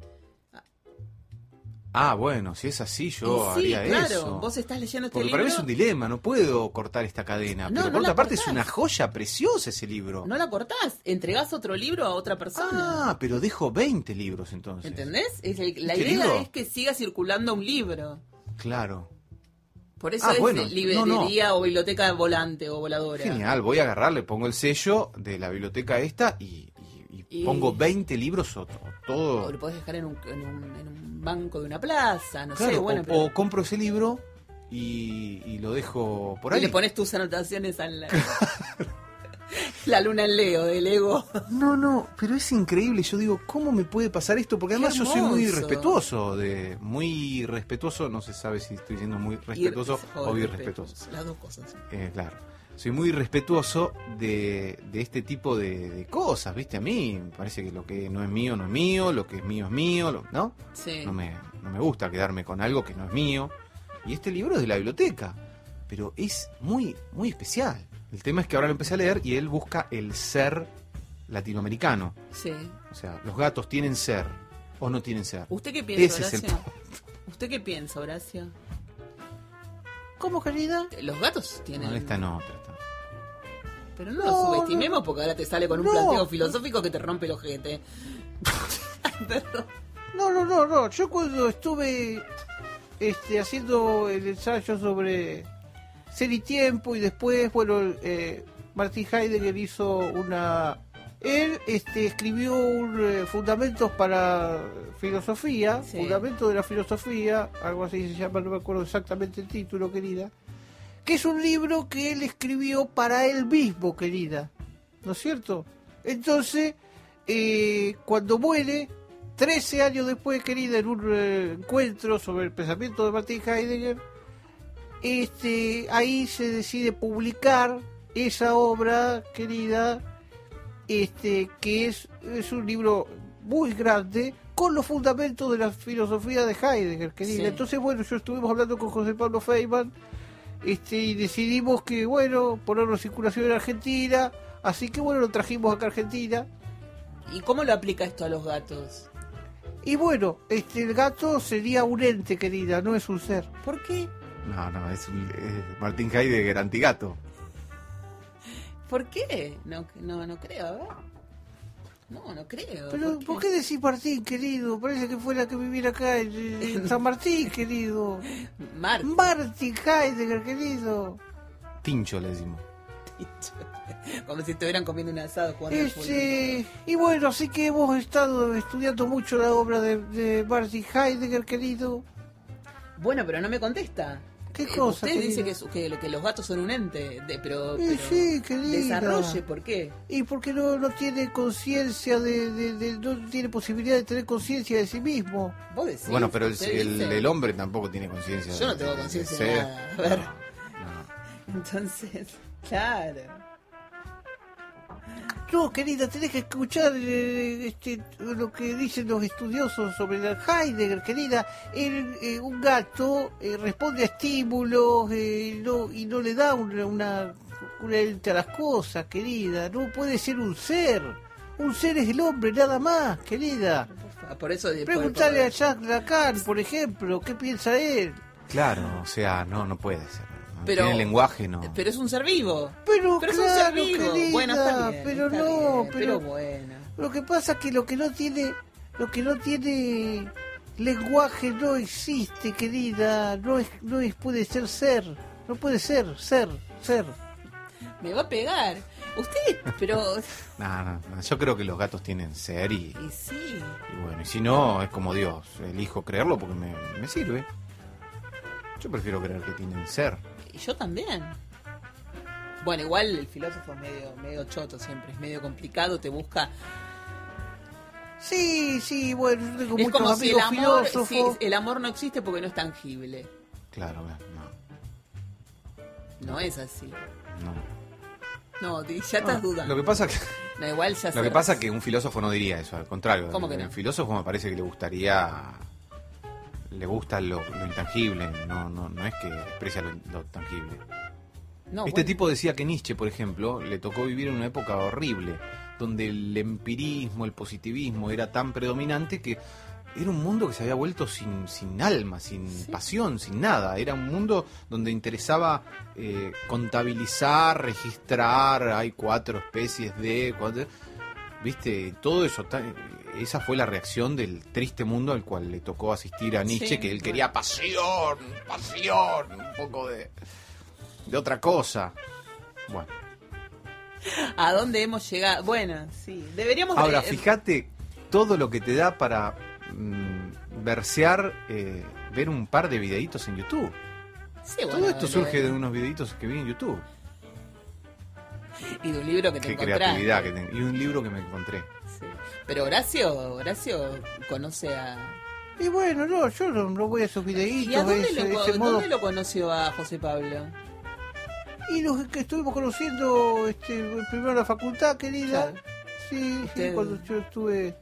Ah, bueno, si es así yo sí, haría claro, eso. vos estás leyendo este Porque libro. para mí es un dilema, no puedo cortar esta cadena. No, pero no por otra parte es cortás. una joya preciosa ese libro. No la cortás, entregás otro libro a otra persona. Ah, pero dejo 20 libros entonces. ¿Entendés? Es el- la ¿Qué idea libro? es que siga circulando un libro. Claro. Por eso Ah, es bueno, librería o biblioteca volante o voladora. Genial, voy a agarrar, le pongo el sello de la biblioteca esta y, y- y Y- pongo 20 libros o, o O todo. lo podés dejar en un, en un- en un banco de una plaza, no Claro, sé, bueno, o, pero... o compro ese libro y, y lo dejo por y ahí. le pones tus anotaciones a la... [laughs] la luna en Leo del ego. No, no, pero es increíble. Yo digo, ¿cómo me puede pasar esto? Porque además yo soy muy respetuoso, de muy respetuoso, no se sabe si estoy siendo muy respetuoso Ir- o ir- irrespetuoso. Las dos cosas. Eh, claro. Soy muy respetuoso de, de este tipo de, de cosas, ¿viste? A mí me parece que lo que no es mío no es mío, lo que es mío es mío, lo- ¿no? Sí. No me, no me gusta quedarme con algo que no es mío. Y este libro es de la biblioteca, pero es muy, muy especial. El tema es que ahora lo empecé a leer y él busca el ser latinoamericano. Sí. O sea, los gatos tienen ser o no tienen ser. ¿Usted qué piensa, Ese es el Horacio? ¿Usted qué piensa, Horacio? ¿Cómo, querida? Los gatos tienen... No, esta no, otra. Pero no, No, lo subestimemos porque ahora te sale con un No. planteo filosófico que te rompe el ojete. [laughs] Perdón. No, no, no, no. Yo cuando estuve este, haciendo el ensayo sobre ser y tiempo y después, bueno, eh, Martin Heidegger hizo una... Él este, escribió un eh, Fundamentos para Filosofía, Sí. Fundamento de la Filosofía, algo así se llama, no me acuerdo exactamente el título, querida, que es un libro que él escribió para él mismo, querida, ¿no es cierto? Entonces, eh, cuando muere, 13 años después, querida, en un eh, encuentro sobre el pensamiento de Martin Heidegger, este, ahí se decide publicar esa obra, querida, este, que es, es un libro muy grande con los fundamentos de la filosofía de Heidegger, querida. Sí. Entonces, bueno, yo estuvimos hablando con José Pablo Feynman este, y decidimos que, bueno, ponerlo en circulación en Argentina, así que, bueno, lo trajimos acá a Argentina. ¿Y cómo lo aplica esto a los gatos? Y bueno, este, el gato sería un ente, querida, no es un ser. ¿Por qué? No, no, es, un- es Martín Heidegger antigato. ¿Por qué? No, no, no creo, a ver. No, no creo. Pero, ¿por qué decís Martín, querido? Parece que fue la que viviera acá en, en San Martín, querido. [laughs] Mar. Martin Heidegger, querido. Tincho le decimos. [laughs] Como si estuvieran comiendo un asado jugando. Este, y bueno, así que hemos estado estudiando mucho la obra de, de Martin Heidegger, querido. Bueno, pero no me contesta. ¿Qué Eh, cosa, Usted dice que, que, que los gatos son un ente, de- pero, Y pero sí, desarrolle, ¿por qué? Y porque no, no tiene conciencia de, de- de- no tiene posibilidad de tener conciencia de sí mismo. ¿Vos decís? bueno, pero el, ¿Usted el- el hombre tampoco tiene conciencia. Yo no de- tengo conciencia de nada. A ver. No. Entonces, [laughs] claro. No, querida, tenés que escuchar eh, este, lo que dicen los estudiosos sobre el Heidegger, querida. El, eh, un gato eh, responde a estímulos eh, no, y no le da una, una, una ente a las cosas, querida. No puede ser un ser. Un ser es el hombre, nada más, querida. Por eso... por- Pregúntale por- a Jacques Lacan, por ejemplo, ¿qué piensa él? Claro, o sea, no, no puede ser. No Pero- tiene lenguaje, no. Pero es un ser vivo. Pero, Pero es un claro, ser vivo. querida, bueno, está bien. pero está no, bien, pero, pero bueno. Lo que pasa es que lo que no tiene, lo que no tiene lenguaje no existe, querida. No es, no es, puede ser ser. No puede ser, ser, ser. Me va a pegar. Usted, pero... [laughs] No, no, no, Yo creo que los gatos tienen ser y, Y sí. y bueno, y si no, es como Dios. Elijo creerlo porque me, me sirve. Yo prefiero creer que tienen ser. Y yo también. Bueno, igual el filósofo es medio, medio choto siempre, es medio complicado, te busca... Sí, sí, bueno, yo tengo es muchos como si el amor, sí, el amor no existe porque no es tangible. Claro, no. No es así. no. No, ya estás dudando. Lo que pasa que No, igual ya Lo que pasa es que un filósofo no diría eso, al contrario. ¿Cómo que el, no? filósofo me parece que le gustaría. Le gusta lo, lo intangible, no, no, no es que desprecia lo, lo tangible. No, este bueno. tipo decía que Nietzsche, por ejemplo, le tocó vivir en una época horrible, donde el empirismo, el positivismo era tan predominante que era un mundo que se había vuelto sin, sin alma, sin pasión, sin nada. Era un mundo donde interesaba eh, contabilizar, registrar, hay cuatro especies de... cuatro- ¿Viste? Todo eso, esa fue la reacción del triste mundo al cual le tocó asistir a Nietzsche, Sí, que él bueno. quería pasión, pasión, un poco de, de otra cosa. Bueno. ¿A dónde hemos llegado? Bueno, sí. Deberíamos... de- Ahora, fíjate todo lo que te da para mm, versear, eh, ver un par de videitos en YouTube. Sí, Todo bueno, esto lo- surge de unos videitos que vi en YouTube. Y de un libro que te Qué creatividad que Y un libro que me encontré. Pero Horacio, Horacio conoce a... Y bueno, no, yo no, no voy a esos videitos, ¿Y a dónde, ese, lo, ese modo. dónde lo conoció a José Pablo? Y los que estuvimos conociendo este, primero en la facultad, querida. Claro. Sí, sí, cuando yo estuve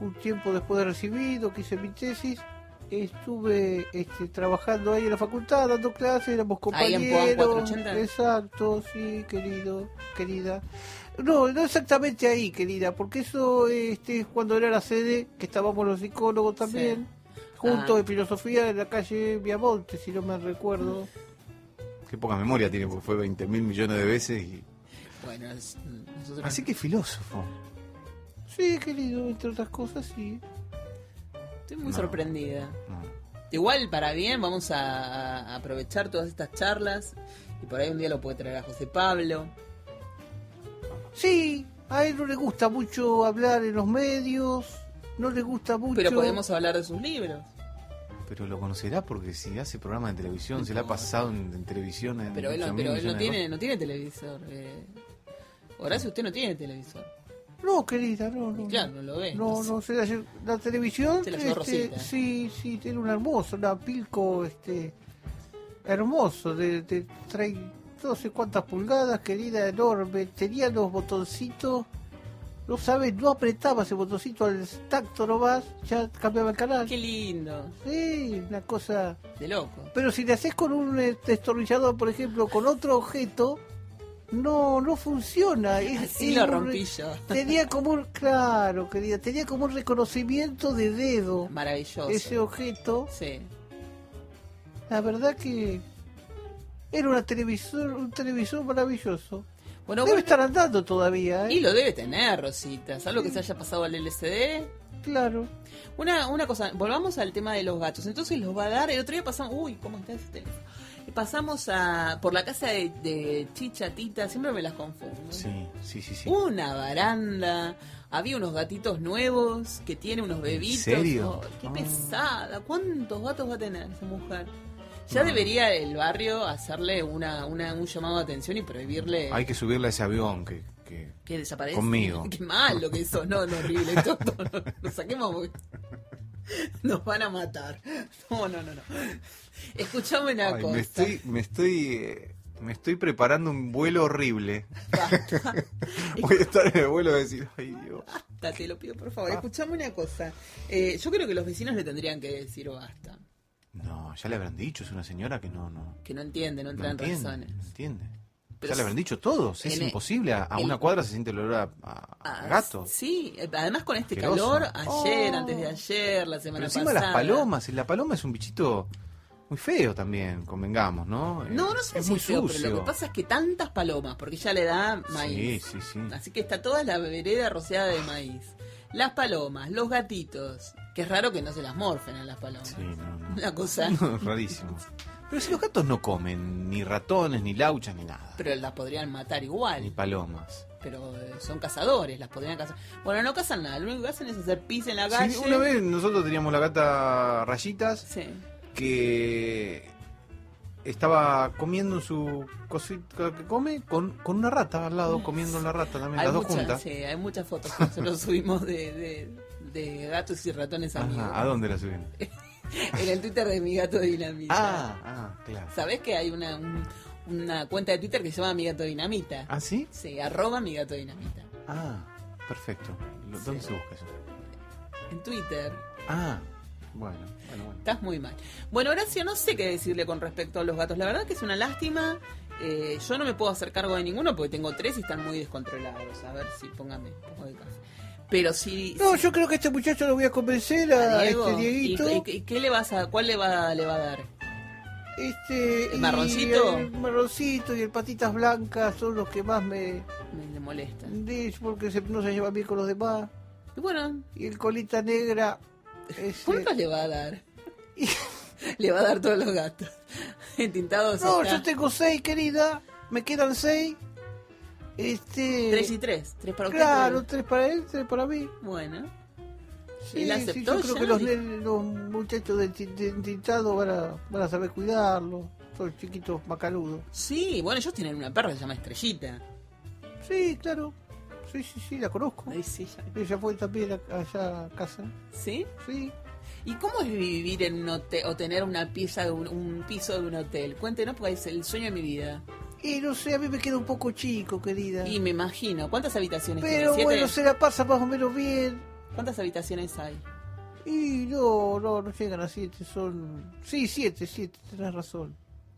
un tiempo después de recibido, que hice mi tesis, estuve este, trabajando ahí en la facultad, dando clases, éramos Ahí en compañeros. Puan 480. Exacto, sí, querido, querida. No, no exactamente ahí, querida, porque eso este, es cuando era la sede, que estábamos los psicólogos también, juntos Ah. en filosofía en la calle Viamonte, si no me recuerdo. Qué poca memoria tiene, porque fue 20 mil millones de veces. Y... Bueno, es- nosotros... Así que filósofo. Sí, querido, entre otras cosas, sí. Estoy muy No. sorprendida. No. Igual, para bien, vamos a, a aprovechar todas estas charlas. Y por ahí un día lo puede traer a José Pablo. Sí, a él no le gusta mucho hablar en los medios, no le gusta mucho. Pero podemos hablar de sus libros. Pero lo conocerá porque si hace programa de televisión, se le ha pasado en, en televisión. En Pero él no, 8.000 pero él no tiene, no tiene televisor. Eh. Horacio, usted no tiene televisor. No, querida, no, no. Claro, no lo ve. No, no, se la, la televisión, Se la llevó este, Rosita. sí, sí, tiene un hermoso, una pilco, este, hermoso, de, de trae no sé cuántas pulgadas, querida, enorme, tenía los botoncitos, no sabes, no apretaba ese botoncito al tacto nomás, ya cambiaba el canal. Qué lindo. Sí, una cosa... De loco. Pero si le haces con un eh, destornillador, por ejemplo, con otro objeto, no no funciona. [laughs] Así lo rompí yo. Tenía como un, claro, querida, tenía como un reconocimiento de dedo Maravilloso. ese objeto. Sí. La verdad que era una televisor, un televisor maravilloso. Bueno, Debe bueno, estar andando todavía, ¿eh? y lo debe tener, Rosita. Salvo que se haya pasado al LCD. Claro. Una, una cosa, volvamos al tema de los gatos. Entonces los va a dar. El otro día pasamos. Uy, ¿cómo está ese teléfono? Pasamos a por la casa de, de Chicha, Tita, siempre me las confundo. Sí, sí, sí, sí. Una baranda. Había unos gatitos nuevos que tiene unos bebitos. serio? Oh, qué Ah. pesada. ¿Cuántos gatos va a tener esa mujer? Ya No. debería el barrio hacerle una, una, un llamado de atención y prohibirle Hay que subirle a ese avión que, que que desaparezca. Conmigo. [laughs] Qué malo que eso, no, no, horrible. [laughs] Esto, no, no, lo saquemos [laughs] nos van a matar. [laughs] No, no, no, no. Escuchame una Ay, cosa. me estoy, me estoy, eh, me estoy preparando un vuelo horrible. [laughs] Voy a estar en el vuelo y decir, ay Dios. Basta, te lo pido por favor. Escuchame una cosa. Eh, yo creo que los vecinos le tendrían que decir basta. No, ya le habrán dicho, es una señora que no, no, Que no entiende, no no entra en entiende, razones. no entiende. Pero ya le habrán dicho todos, es imposible. A, a el- una cuadra se siente el olor a, a- a Ah, gato. Sí, eh, además con este Asqueroso. calor, ayer, Oh. antes de ayer, la Pero semana encima pasada. las palomas, y la paloma es un bichito muy feo también, convengamos, ¿no? No, no Es- sé es si muy es feo, sucio. pero lo que pasa es que tantas palomas, porque ya le da maíz. Sí, sí, sí. Así que está toda la vereda rociada de maíz. Las palomas, los gatitos. Que es raro que no se las morfen a las palomas. Sí, no, no. Una cosa. [laughs] No, rarísimo. Pero si los gatos no comen ni ratones, ni lauchas, ni nada. Pero las podrían matar Ni igual. palomas. Pero eh, son cazadores, las podrían cazar. Bueno, no cazan nada. Lo único que hacen es hacer pis en la calle. Sí, una vez nosotros teníamos la gata Rayitas Sí. que estaba comiendo en su cosita que come con, con una rata al lado, comiendo la rata también, Hay las dos muchas, juntas. sí, hay muchas fotos que nosotros [laughs] subimos de, de, de gatos y ratones amigos. Ajá, ¿A dónde la suben? [laughs] [laughs] En el Twitter de mi gato dinamita. Ah, ah, claro. ¿Sabés que hay una, un- una cuenta de Twitter que se llama mi gato dinamita? ¿Ah, sí? Sí, arroba mi gato dinamita. Ah, perfecto. ¿Dónde Sí. se busca eso? En Twitter. Ah, bueno, bueno, bueno. Estás muy mal. Bueno, Horacio, no sé qué decirle con respecto a los gatos. La verdad que es una lástima. Eh, yo no me puedo hacer cargo de ninguno porque tengo tres y están muy descontrolados. A ver si póngame un poco de café. Pero si... No, yo creo que a este muchacho lo voy a convencer a, a Diego, este Dieguito. ¿y, qué le vas a, cuál le va, le va a dar? Este, ¿El y marroncito? El marroncito y el patitas blancas son los que más me. Me le molesta. de- porque se- no se lleva bien con los demás. Y bueno, Y el colita negra. ese- ¿cuántos le va a dar? [laughs] le va a dar todos los gatos. [laughs] Entintados No, acá. yo tengo seis, querida. Me quedan seis. Este. Tres y tres. Tres para usted. Claro, tres- tres para él, tres para mí. Bueno. Sí, ¿Él sí, aceptó yo creo que los, los muchachos de, ti- de tintado van a, van a saber cuidarlo. Son chiquitos macaludos. Sí, bueno, ellos tienen una perra que se llama Estrellita. Sí, claro. Sí, sí, sí, la conozco. Sí, ya- Ella fue también a- allá a casa. ¿Sí? Sí. ¿Y cómo es vivir en un hotel o tener una pieza de un, un piso de un hotel? Cuéntenos porque es el sueño de mi vida. Y no sé, a mí me queda un poco chico, querida. Y me imagino, ¿cuántas habitaciones Pero bueno, se la pasa más o menos bien. ¿Cuántas habitaciones hay? Y no, no, no llegan a siete, son... Sí, siete, siete, tenés razón.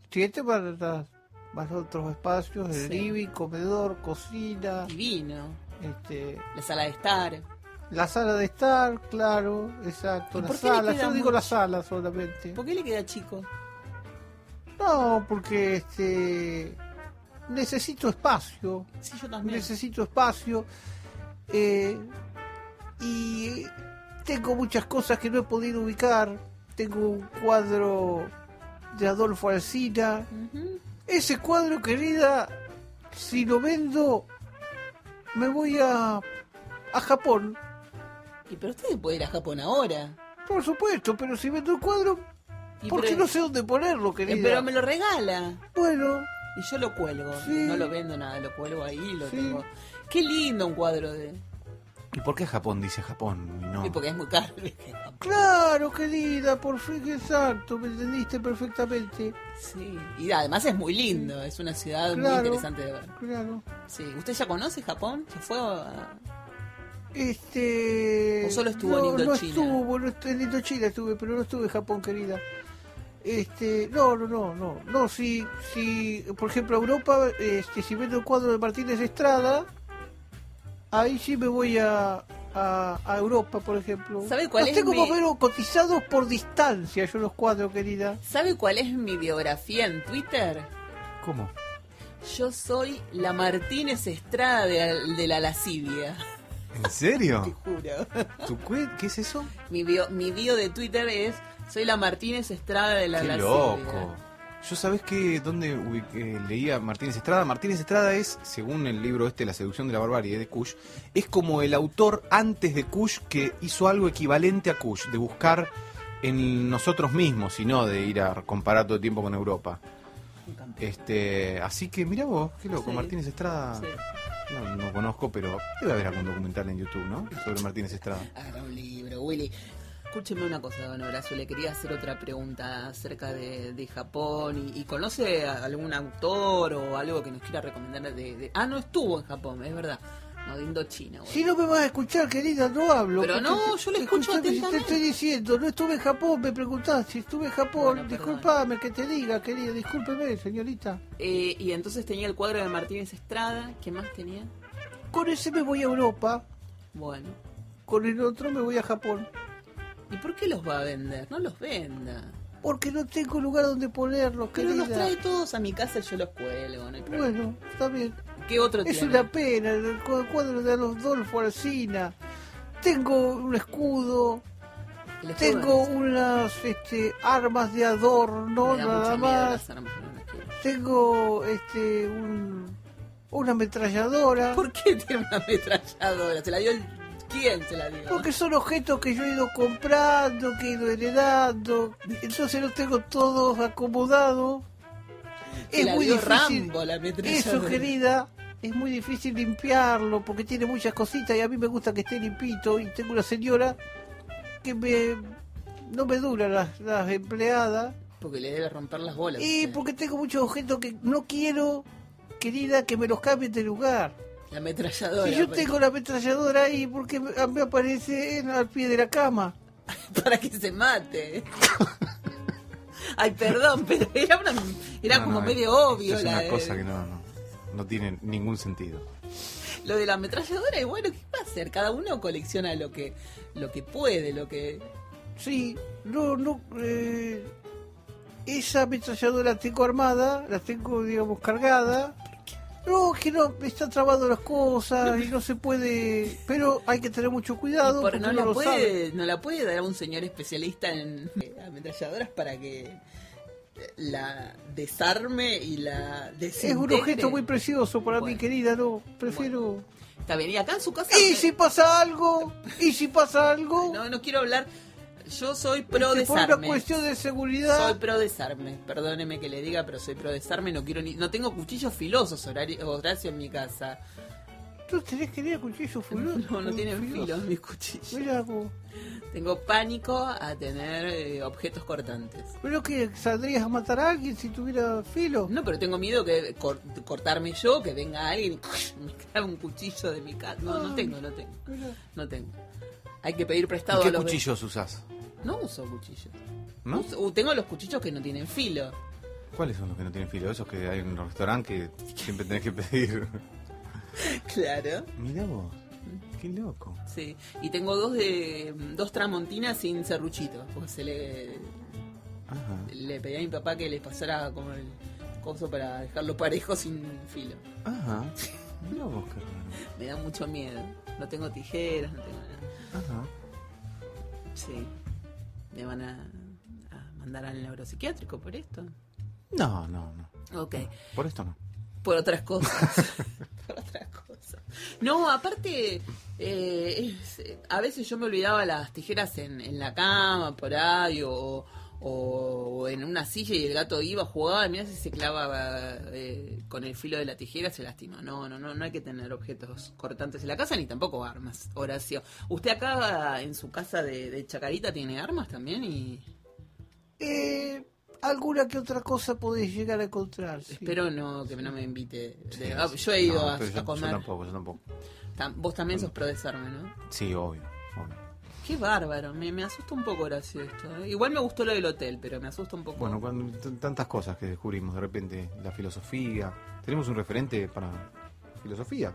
Siete más, las- más otros espacios, el Sí. living, comedor, cocina, Divino. este, La sala de estar. la sala de estar, claro, exacto, ¿Y la sala, yo digo la sala solamente. ¿Por qué le queda chico? No, porque este necesito espacio, Sí, yo también. necesito espacio eh, y tengo muchas cosas que no he podido ubicar. Tengo un cuadro de Adolfo Alsina. Ujú. Ese cuadro, querida, si lo vendo, me voy a, a Japón. Y pero usted puede ir a Japón ahora. Por supuesto, pero si vendo el cuadro, porque pero- no sé dónde ponerlo, Eh, querida. pero me lo regala. Bueno, Y yo lo cuelgo. Sí. No lo vendo nada, lo cuelgo ahí, lo Sí. tengo. Qué lindo un cuadro de. ¿Y por qué Japón dice Japón y no? Y porque es muy caro. claro, querida, por fin, exacto, me entendiste perfectamente. Sí. Y además es muy lindo, es una ciudad muy interesante de ver. Claro. Sí. ¿Usted ya conoce Japón? ¿Se fue a... Este. ¿O solo estuvo no, en No Indochina? estuvo, no estuvo, en Indochina estuve, pero no estuve en Japón, querida. Este, no, no, no, no, no, si, si, por ejemplo, Europa, este, si vendo el cuadro de Martínez Estrada, ahí sí me voy a, a, a Europa, por ejemplo. ¿Sabe cuál los es tengo mi- más o menos cotizados por distancia, yo los cuadros, querida. ¿Sabe cuál es mi biografía en Twitter? ¿Cómo? Yo soy la Martínez Estrada de, de la lascivia. ¿En Te serio? juro. ¿Tu cue- ¿Qué es eso? Mi bio, mi bio de Twitter es Soy la Martínez Estrada de la ¡Qué loco! Yo sabés que dónde ubiqué- leía Martínez Estrada. Martínez Estrada es, según el libro este, La seducción de la barbarie de Kush, es como el autor antes de Kush que hizo algo equivalente a Kush, de buscar en nosotros mismos y no de ir a comparar todo el tiempo con Europa. Este, así que mira vos, qué loco, Sí. Martínez Estrada. Sí. No, no conozco, pero debe haber algún documental en YouTube, ¿no? Sobre Martínez Estrada. Haga un libro, Willy. Escúcheme una cosa, don Horacio, le quería hacer otra pregunta acerca de, Japón. Y, y conoce algún autor o algo que nos quiera recomendar de- Ah, no estuvo en Japón, es verdad. No, de Indochina. bueno. Si no me vas a escuchar, querida, no hablo. Pero no, yo le escucho si Te atentamente. estoy diciendo, no estuve en Japón, me preguntás si estuve en Japón. Bueno. Disculpame que te diga, querida, discúlpeme, señorita. Eh, y entonces tenía el cuadro de Martínez Estrada. ¿Qué más tenía? Con ese me voy a Europa, Bueno. con el otro me voy a Japón. ¿Y por qué los va a vender? No los venda. Porque no tengo lugar donde ponerlos, Pero querida. los trae todos a mi casa y yo los cuelgo, no hay problema. Bueno, está bien. ¿Qué otro Es tiene? una pena, el cu- cuadro de Adolfo Alsina. Tengo un escudo, tengo unas este, armas de adorno, nada más. armas, no. Tengo este, un, una ametralladora. ¿Por qué tiene una ametralladora? ¿Se la dio el... ¿Quién se la dio? Porque son objetos que yo he ido comprando, que he ido heredando. Entonces los tengo todos acomodados es la muy dio difícil. Rambo, la ametralladora. Eso, querida, es muy difícil limpiarlo porque tiene muchas cositas y a mí me gusta que esté limpito. Y tengo una señora que me no me dura las, las empleadas. Porque le debe romper las bolas. Y usted. porque tengo muchos objetos que no quiero, querida, que me los cambien de lugar. La ametralladora. Si yo pues. tengo la ametralladora ahí, porque me, me aparece en- al pie de la cama. [laughs] para que se mate. [laughs] Ay, perdón, pero era, una, era No, como no, medio es- obvio. Es la una de- cosa que no, no, no tiene ningún sentido. Lo de la ametralladora, y bueno, ¿qué va a hacer? Cada uno colecciona lo que, lo que puede, lo que... Sí, no, no. eh, esa ametralladora la tengo armada, la tengo, digamos, cargada. No, es que no, me están trabando las cosas y no se puede. Pero hay que tener mucho cuidado. Por- porque no, la lo sabe. puede, no la puede dar a un señor especialista en eh, ametralladoras para que la desarme y la Es desintegre. un objeto muy precioso para Bueno. querida, no. Prefiero. Está bien, y acá en su casa... ¿Y si pasa algo? ¿Y si pasa algo? No, no quiero hablar... Yo soy pro Este, por una desarme. cuestión de seguridad. Soy pro desarme, perdóneme que le diga, pero soy pro desarme, no quiero ni, no tengo cuchillos filosos, Horacio, en mi casa. ¿Tú tenés que ir a cuchillo [laughs] filoso? No, no tienen filos mis cuchillos. Mira vos. Tengo pánico a tener eh, objetos cortantes. ¿Pero que saldrías a matar a alguien si tuviera filo? No, pero tengo miedo que cor- cortarme yo, que venga alguien y [laughs] me clave un cuchillo de mi casa. No, no tengo, no tengo, no tengo. Hay que pedir prestado ¿Y a qué los cuchillos usás? No uso cuchillos. ¿No? Uso- uh, tengo los cuchillos que no tienen filo. ¿Cuáles son los que no tienen filo? Esos que hay en un restaurante que siempre tenés que pedir. [laughs] [laughs] Claro. Mirá vos, qué loco. Sí, y tengo dos de dos tramontinas sin serruchito, porque se le Ajá. le pedí a mi papá que les pasara como el coso para dejarlo parejo sin filo. Ajá. [laughs] Mirá vos, qué raro. Me da mucho miedo. No tengo tijeras, no tengo nada. Ajá. Sí. Me van a, a mandar al neuropsiquiátrico por esto. No, no, no. Ok. Por esto no. Por otras cosas. [laughs] por otras cosas. No, aparte, eh, a veces yo me olvidaba las tijeras en, en la cama, por ahí, o, o en una silla y el gato iba, jugaba, y mira si se clavaba eh, con el filo de la tijera, se lastima. No, no, no, no hay que tener objetos cortantes en la casa, ni tampoco armas, Horacio. ¿Usted acá en su casa de, de Chacarita tiene armas también? y Eh, alguna que otra cosa podés llegar a encontrar. sí. Espero no que no me invite. de- Sí, ah, yo he ido No, a, pero a yo, yo comer. tampoco, yo tampoco. Tam- Vos también sos pro desarme, ¿no? Sí, obvio. obvio. Qué bárbaro, me, me asusta un poco Horacio esto. ¿eh? Igual me gustó lo del hotel, pero me asusta un poco. Bueno, cuando, tantas cosas que descubrimos de repente, la filosofía. Tenemos un referente para filosofía.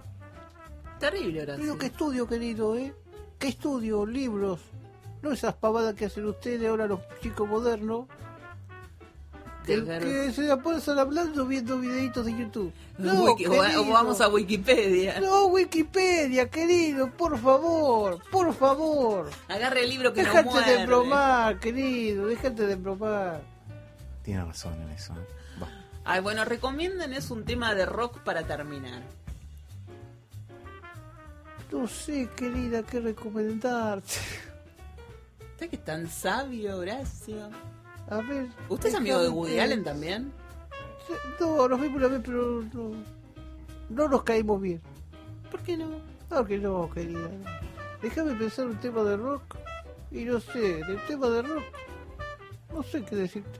Terrible Horacio. Pero qué estudio, querido, ¿eh? ¿Qué estudio? Libros. No esas pavadas que hacen ustedes ahora los chicos modernos. Que, Desver- que se la pasan hablando viendo videitos de YouTube. [laughs] No, Wiki- o- vamos a Wikipedia. No, Wikipedia, querido, por favor, por favor. Agarre el libro que no Déjate muerde. de bromar, querido, déjate de bromar. Tiene razón en eso. ¿eh? Va. Ay, bueno, recomienden es un tema de rock para terminar. No sé, querida, qué recomendarte. ¿Usted que es tan sabio, Horacio? A ver. ¿Usted es amigo de Woody ver. Allen también? No, nos vimos una vez, pero no, no nos caímos bien. ¿Por qué no? No, que no, querida. Déjame pensar un tema de rock. Y no sé, del tema de rock. No sé qué decirte.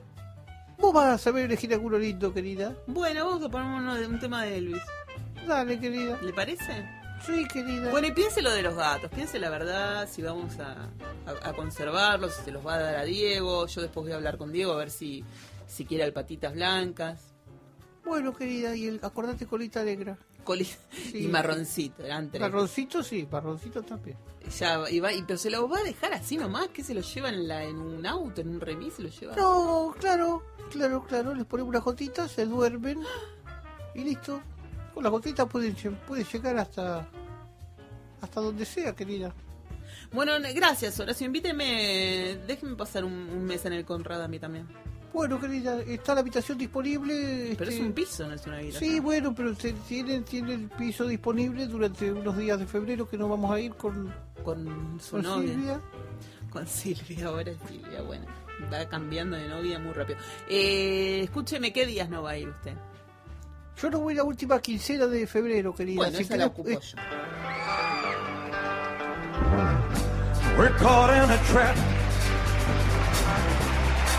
Vos vas a saber elegir alguno lindo, querida. Bueno, vamos a poner uno de- un tema de Elvis. Dale, querida. ¿Le parece? Sí, querida. Bueno, y piense lo de los gatos, piense la verdad, si vamos a, a- a conservarlos, si se los va a dar a Diego. Yo después voy a hablar con Diego a ver si, si quiere alpatitas blancas. Bueno, querida, y el, acordate colita negra. Coli- Sí. y marroncito, eran tres. Marroncito sí, marroncito también. Ya, y va- y- pero se lo va a dejar así nomás, que se lo lleva en, la, en un auto, en un remis, se lo lleva. No, claro, claro, claro. Les ponemos unas gotitas, se duermen y listo. Gotitas pueden, lle- puede llegar hasta hasta donde sea, querida. Bueno, gracias, Horacio. Invíteme, déjeme pasar un, un mes en el Conrad a mí también. Bueno, querida, está la habitación disponible. Pero este, es un piso, no es una habitación. Sí, bueno, pero tiene, tiene el piso disponible durante unos días de febrero que nos vamos a ir con, Con su con novia. Silvia. Con Silvia, ahora Silvia, bueno. Va cambiando de novia muy rápido. Eh, escúcheme, ¿qué días no va a ir usted? Yo no voy la última quincena de febrero, querida. Bueno, así esa que la ocupo eh, yo. We're caught in a trap.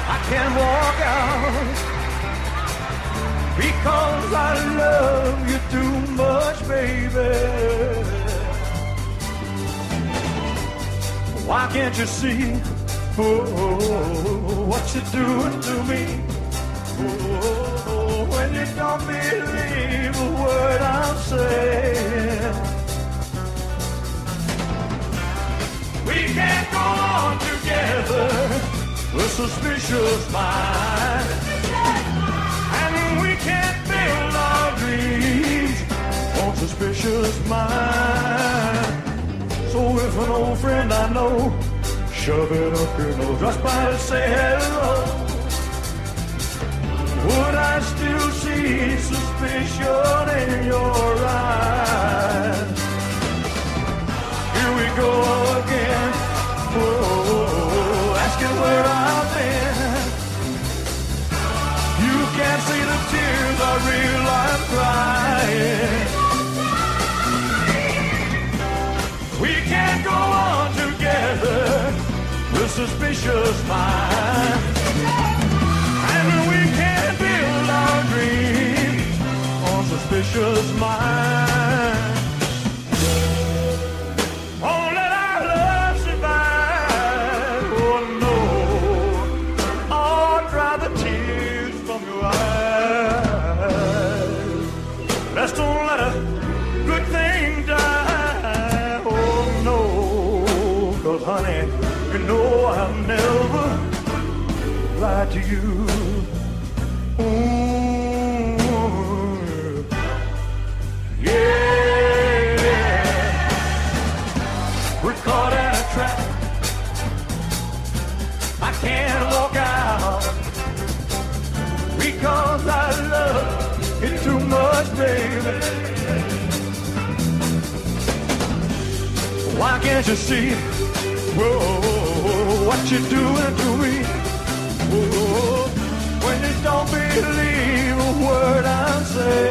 I can't walk out because I love you too much, baby. Why can't you see oh, what you're doing to me? Oh, you don't believe a word I'm saying. We can't go on together with suspicious mind. And we can't build our dreams on suspicious mind. So if an old friend I know shove it up your nose just by to say hello, would I still see suspicion in your eyes? Here we go again. Oh, Whoa, asking where I've been. You can't see the tears I real I'm crying. We can't go on together with suspicious minds. Suspicious minds. Oh, let our love survive. Oh, no. Oh, dry the tears from your eyes. Don't let a good thing die. Oh, honey, you know I'll never to you. You see? Whoa, what you're doing to me? Whoa, when you don't believe a word I say.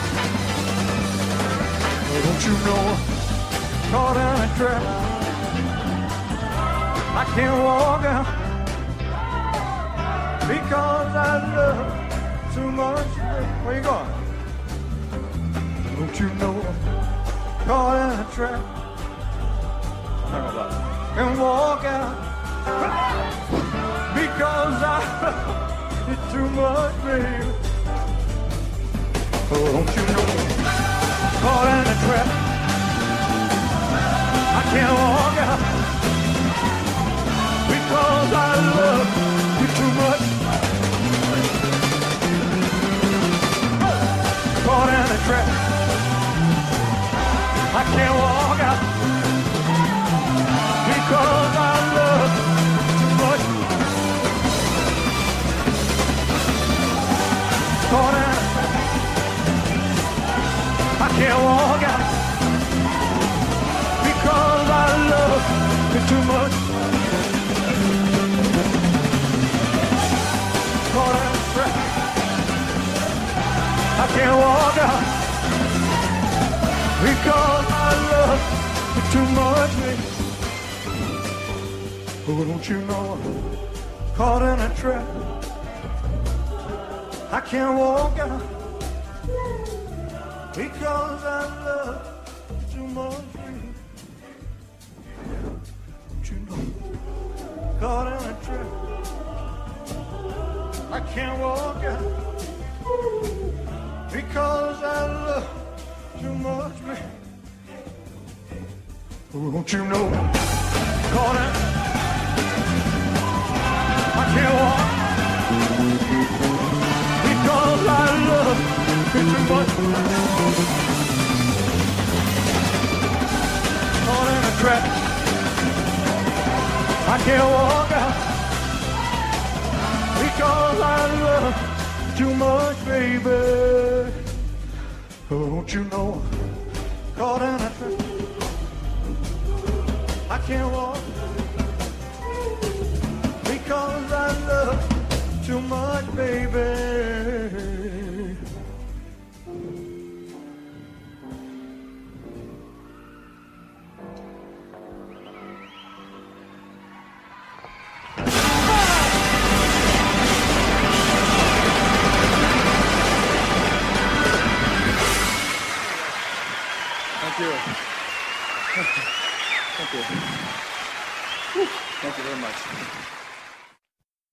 Don't you know? Caught in a trap. I can't walk out because I love too much. Where you going? Don't you know? Caught in a trap. And walk out because I love too much, baby. Oh, don't you know? Caught in a trap. I can't walk out because I love Can't walk out because I love you too much, baby. Oh, don't you know I'm caught in a trap? I can't walk out because I love you too much. Don't you know? Caught in a trap. I can't walk out because I love too much, baby. Don't you know? In. I can't walk because I love you too much. Caught in a trap. I can't walk out because I love too much, baby. Don't you know? Caught in a trap. I can't walk because I love too much, baby.